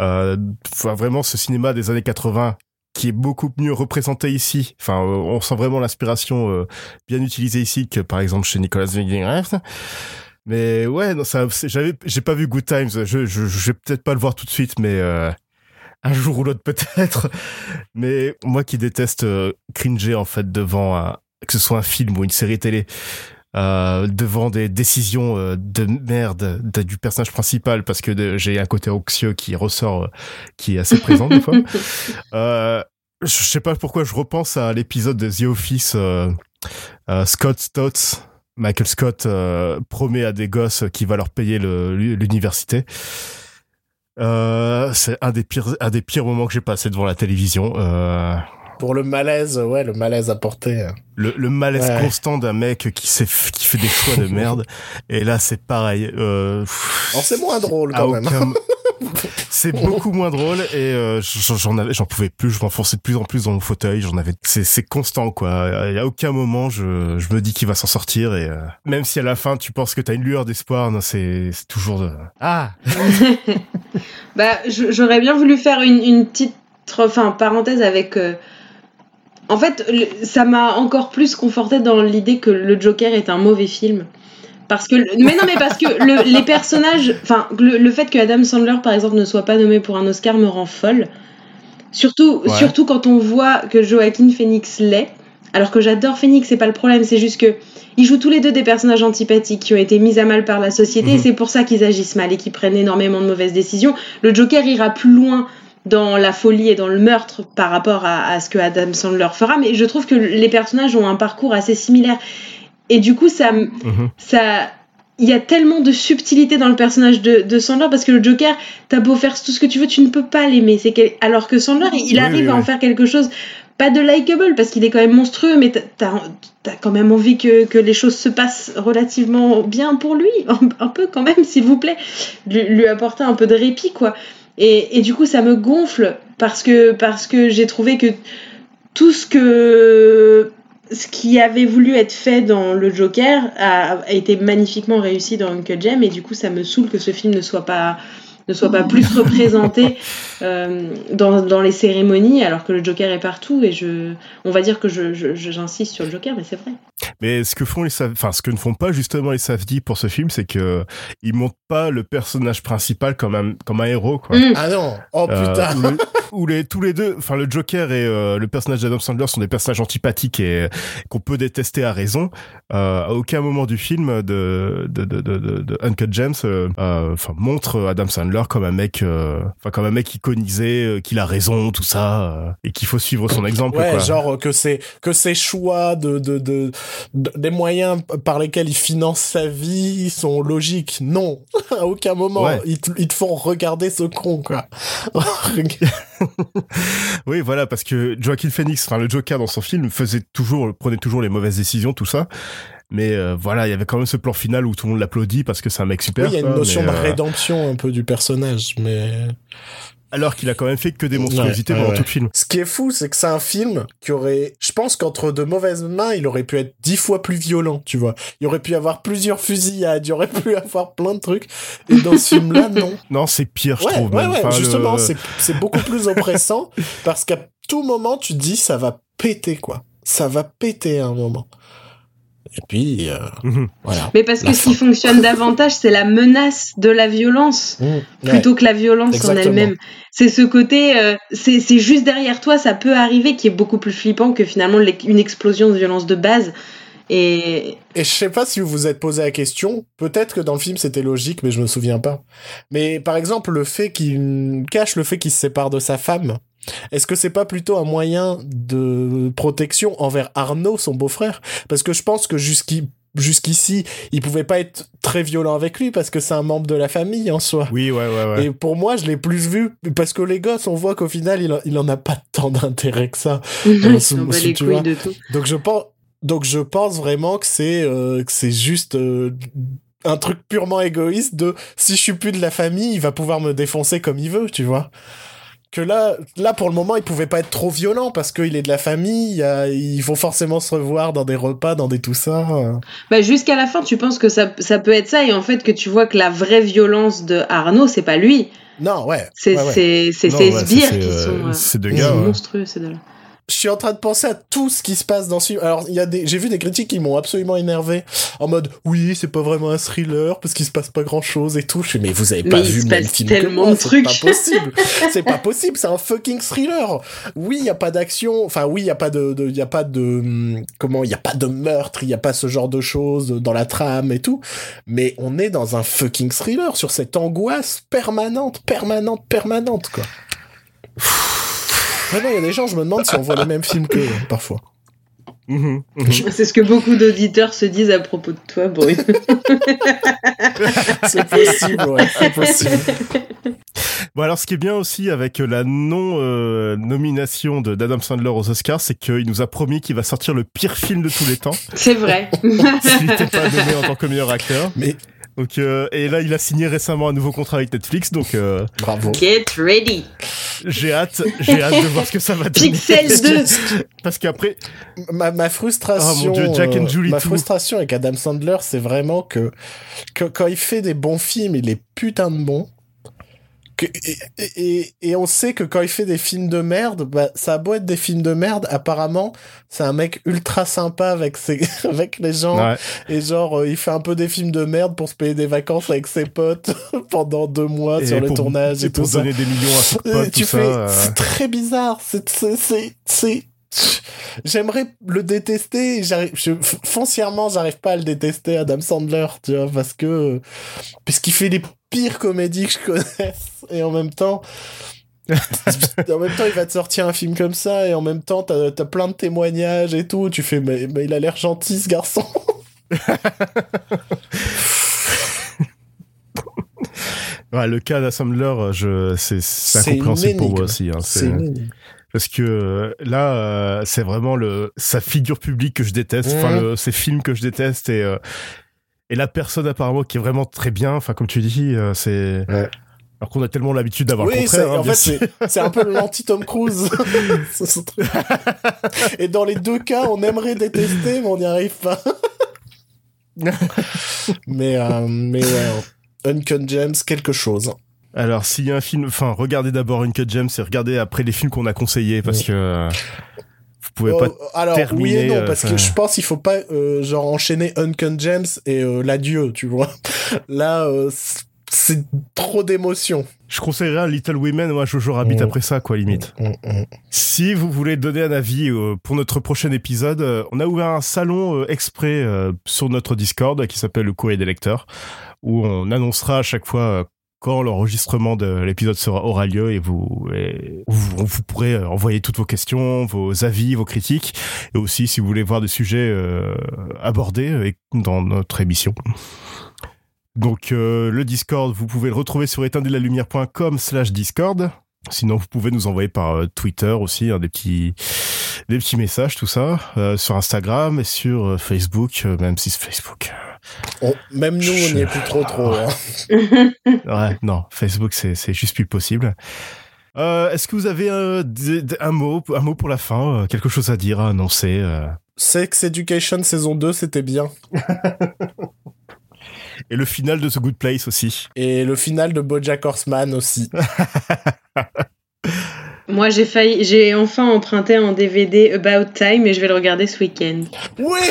S1: Euh, vraiment ce cinéma des années 80 qui est beaucoup mieux représenté ici. Enfin, euh, on sent vraiment l'inspiration euh, bien utilisée ici que par exemple chez Nicolas Winding Refn. Mais ouais, non, ça, j'avais, j'ai pas vu Good Times. Je, je, je vais peut-être pas le voir tout de suite, mais euh, un jour ou l'autre peut-être. Mais moi qui déteste euh, cringer en fait devant un, que ce soit un film ou une série télé, euh, devant des décisions euh, de merde du personnage principal, parce que j'ai un côté anxieux qui ressort, euh, qui est assez présent des fois. je sais pas pourquoi je repense à l'épisode de The Office. Scott Stotts Michael Scott euh, promet à des gosses qu'il va leur payer l'université. Euh, c'est un des pires, un des pires moments que j'ai passé devant la télévision. Euh,
S3: Pour le malaise, ouais, le malaise apporté.
S1: Le, le malaise constant d'un mec qui, sait, qui fait des choix de merde. Et là, c'est pareil. Euh,
S3: c'est moins drôle quand même.
S1: c'est beaucoup moins drôle et euh, j'en avais, j'en pouvais plus. Je m'enfonçais de plus en plus dans mon fauteuil. J'en avais, c'est, c'est constant quoi. Il y a aucun moment je, je me dis qu'il va s'en sortir et euh, même si à la fin tu penses que t'as une lueur d'espoir, non c'est, c'est toujours de... ah.
S2: bah j'aurais bien voulu faire une, une petite, enfin parenthèse avec. Euh, en fait, ça m'a encore plus conforté dans l'idée que le Joker est un mauvais film. Parce que, mais non, mais parce que le, les personnages, enfin, le, fait que Adam Sandler, par exemple, ne soit pas nommé pour un Oscar me rend folle. Surtout, surtout quand on voit que Joaquin Phoenix l'est. Alors que j'adore Phoenix, c'est pas le problème, c'est juste que ils jouent tous les deux des personnages antipathiques qui ont été mis à mal par la société et mhm. c'est pour ça qu'ils agissent mal et qu'ils prennent énormément de mauvaises décisions. Le Joker ira plus loin dans la folie et dans le meurtre par rapport à, à ce que Adam Sandler fera, mais je trouve que les personnages ont un parcours assez similaire. Et du coup, ça, mhm. ça, il y a tellement de subtilité dans le personnage de, de Sandler parce que le Joker, t'as beau faire tout ce que tu veux, tu ne peux pas l'aimer. C'est alors que Sandler, il, arrive à en faire quelque chose pas de likable parce qu'il est quand même monstrueux, mais t'as as quand même envie que, que, les choses se passent relativement bien pour lui, un, peu quand même, s'il vous plaît, lui, lui, apporter un peu de répit, quoi. Et, et du coup, ça me gonfle parce que, parce que j'ai trouvé que tout ce que ce qui avait voulu être fait dans le Joker a, a, été magnifiquement réussi dans Uncle Gem et du coup ça me saoule que ce film ne soit pas ne soit pas plus représenté euh, dans, dans, les cérémonies, alors que le Joker est partout. Et je, on va dire que je, j'insiste sur le Joker, mais c'est vrai.
S1: Mais ce que font les, enfin ce que ne font pas justement les Safdie pour ce film, c'est que ils montrent pas le personnage principal comme un comme un héros. Quoi.
S3: Mm. Ah non, oh euh, putain.
S1: où, les, tous les deux, enfin le Joker et euh, le personnage d'Adam Sandler sont des personnages antipathiques et qu'on peut détester à raison. Euh, à aucun moment du film de de de de, de Uncut James, enfin montre Adam Sandler comme un mec, enfin comme un mec iconisé, qu'il a raison, tout ça, et qu'il faut suivre son exemple.
S3: Ouais, genre que c'est que ses choix de de de des moyens par lesquels il finance sa vie sont logiques. Non, à aucun moment ils, te, font regarder ce con quoi.
S1: oui, voilà, parce que Joaquin Phoenix, enfin le Joker dans son film, faisait toujours, prenait toujours les mauvaises décisions, tout ça. Mais euh, voilà, il y avait quand même ce plan final où tout le monde l'applaudit parce que c'est un mec super.
S3: Oui, il y a une notion de euh, rédemption un peu du personnage, mais
S1: alors qu'il a quand même fait que des monstruosités pendant tout le film.
S3: Ce qui est fou, c'est que c'est un film qui aurait, je pense qu'entre de mauvaises mains, il aurait pu être dix fois plus violent, tu vois. Il aurait pu avoir plusieurs fusillades, il aurait pu avoir plein de trucs. Et dans ce film-là, non.
S1: Non, c'est pire, je trouve.
S3: Ouais, ouais, justement, c'est beaucoup plus oppressant parce qu'à tout moment, tu te dis, ça va péter, quoi. Ça va péter à un moment. Et puis, euh, mhm. voilà.
S2: Mais parce que ce qui fonctionne davantage, c'est la menace de la violence, mmh, plutôt que la violence en elle-même. C'est ce côté, euh, c'est juste derrière toi, ça peut arriver, qui est beaucoup plus flippant que finalement une explosion de violence de base. Et...
S3: Et je sais pas si vous vous êtes posé la question, peut-être que dans le film c'était logique, mais je me souviens pas. Mais par exemple, le fait qu'il cache le fait qu'il se sépare de sa femme, est-ce que c'est pas plutôt un moyen de protection envers Arnaud, son beau-frère? Parce que je pense que jusqu'ici, jusqu'ici, il pouvait pas être très violent avec lui parce que c'est un membre de la famille en soi.
S1: Oui, ouais, ouais, ouais.
S3: Et pour moi, je l'ai plus vu parce que les gosses, on voit qu'au final, il, il en a pas tant d'intérêt que ça.
S2: Euh, les couilles de tout.
S3: Donc je pense, donc je pense vraiment que c'est euh, que c'est juste euh, un truc purement égoïste de si je suis plus de la famille, il va pouvoir me défoncer comme il veut, tu vois que là, là pour le moment, il pouvait pas être trop violent parce qu'il est de la famille, ils vont forcément se revoir dans des repas, dans des tout ça.
S2: Bah jusqu'à la fin, tu penses que ça, ça, peut être ça et en fait que tu vois que la vraie violence de Arnaud, c'est pas lui.
S3: Non, ouais.
S2: C'est ouais, ces sbires qui
S1: euh,
S2: sont,
S1: c'est de gars,
S2: monstrueux, c'est de là
S3: je suis en train de penser à tout ce qui se passe dans ce film. Alors, il y a des, j'ai vu des critiques qui m'ont absolument énervé. En mode, oui, c'est pas vraiment un thriller parce qu'il se passe pas grand chose et tout. Je suis, mais vous avez pas vu le film que moi. C'est pas possible. c'est pas possible. C'est un fucking thriller. Oui, il y a pas d'action. Enfin, oui, il y a pas de, il y a pas de, comment, il y a pas de meurtre. Il y a pas ce genre de choses dans la trame et tout. Mais on est dans un fucking thriller sur cette angoisse permanente, permanente, permanente, quoi. Vraiment, il y a des gens, je me demande si on voit le même film que parfois.
S2: Mhm, mhm. C'est ce que beaucoup d'auditeurs se disent à propos de toi, Bruce.
S3: c'est possible, ouais, c'est possible.
S1: Bon alors ce qui est bien aussi avec la non euh, nomination de d'Adam Sandler aux Oscars, c'est qu'il nous a promis qu'il va sortir le pire film de tous les temps.
S2: C'est vrai.
S1: S'il n'était pas nommé en tant que meilleur acteur.
S3: Mais
S1: donc euh, et là il a signé récemment un nouveau contrat avec Netflix donc euh,
S3: bravo.
S2: Get ready.
S1: J'ai hâte, j'ai hâte de voir ce que ça va donner.
S2: Pixel 2.
S1: Parce qu'après
S3: ma, ma frustration
S1: oh, Dieu, Jack and Julie
S3: ma frustration avec Adam Sandler, c'est vraiment que, que quand il fait des bons films, il est putain de bon et, et, on sait que quand il fait des films de merde, bah, ça a beau être des films de merde, apparemment, c'est un mec ultra sympa avec ses, avec les gens. Et genre, euh, il fait un peu des films de merde pour se payer des vacances avec ses potes pendant deux mois sur le tournage et,
S1: et pour
S3: tout
S1: donner des millions à ses potes, tu fais, euh.
S3: c'est très bizarre. C'est, c'est, c'est, j'aimerais le détester. Je, foncièrement j'arrive pas à le détester Adam Sandler tu vois parce que puisqu'il fait les pires comédies que je connaisse. Et en même temps en même temps il va te sortir un film comme ça et en même temps t'as as plein de témoignages et tout. Tu fais mais, mais il a l'air gentil ce garçon.
S1: Ouais, le cas d'Assembler c'est incompréhensible pour moi aussi hein, c'est parce que euh, là, euh, c'est vraiment le sa figure publique que je déteste, enfin
S4: Mhm.
S1: le- ces films que je déteste et euh, et la personne apparemment qui est vraiment très bien, enfin comme tu dis, euh, c'est
S4: Ouais.
S1: alors qu'on a tellement l'habitude d'avoir le
S4: Oui, c'est-
S1: contraire. hein,
S4: en fait, c'est un peu l'anti-Tom Cruise. Et dans les deux cas, on aimerait détester, mais on n'y arrive pas. mais, mais ouais, Uncut Gems, quelque chose.
S1: Alors s'il y a un film, enfin regardez d'abord Uncut Gems et regardez après les films qu'on a conseillés parce que vous pouvez
S4: Oh,
S1: pas.
S4: alors, oui
S1: terminer,
S4: et non,
S1: euh,
S4: parce que je pense qu'il faut pas euh, genre enchaîner Uncut Gems et euh, l'adieu, tu vois. Là, euh, c'est trop d'émotions.
S1: Je conseillerais un Little Women, moi Jojo Rabbit
S4: Mm.
S1: après ça quoi limite.
S4: Mm, mm.
S1: Si vous voulez donner un avis euh, pour notre prochain épisode, euh, on a ouvert un salon euh, exprès euh, sur notre Discord qui s'appelle le courrier des lecteurs, où on annoncera à chaque fois euh, quand l'enregistrement de l'épisode sera aura lieu et vous, vous, pourrez euh, envoyer toutes vos questions, vos avis, vos critiques, et aussi si vous voulez voir des sujets euh, abordés euh, dans notre émission. Donc le Discord, vous pouvez le retrouver sur éteindelalumière.com slash Discord. Sinon, vous pouvez nous envoyer par Twitter aussi hein, des petits des petits messages, tout ça, sur Instagram et sur Facebook, même si c'est Facebook.
S4: On- même nous, on n'y est plus trop trop. hein.
S1: Ouais, non, Facebook, c'est juste plus possible. Euh, Est-ce que vous avez euh, un mot, un mot pour la fin, euh, quelque chose à dire, à annoncer
S4: Sex Education saison 2, c'était bien.
S1: Et le final de The Good Place aussi.
S4: Et le final de Bojack Horseman aussi.
S2: Moi, j'ai failli, j'ai enfin emprunté en DVD About Time et je vais le regarder ce week-end.
S4: Oui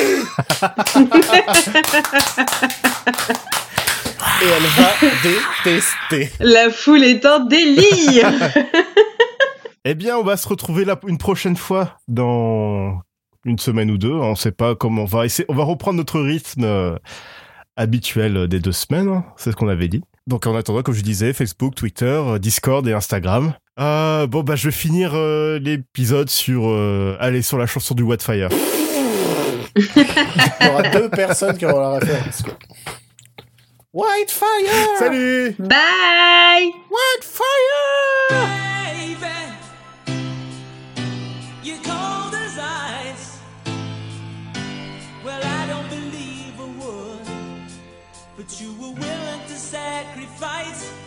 S4: Et elle va détester.
S2: La foule est en délire.
S1: Eh bien, on va se retrouver là une prochaine fois dans une semaine ou deux. On sait pas comment on va essayer. On va reprendre notre rythme euh, habituel des deux semaines. hein. C'est ce qu'on avait dit. Donc, en attendant, comme je disais, Facebook, Twitter, euh, Discord et Instagram. Euh, bon, bah, je vais finir euh, l'épisode sur, euh, allez, sur la chanson du Wildfire.
S4: Il y aura deux personnes qui auront la référence. Whitefire
S1: Salut!
S2: Bye.
S4: Whitefire fights.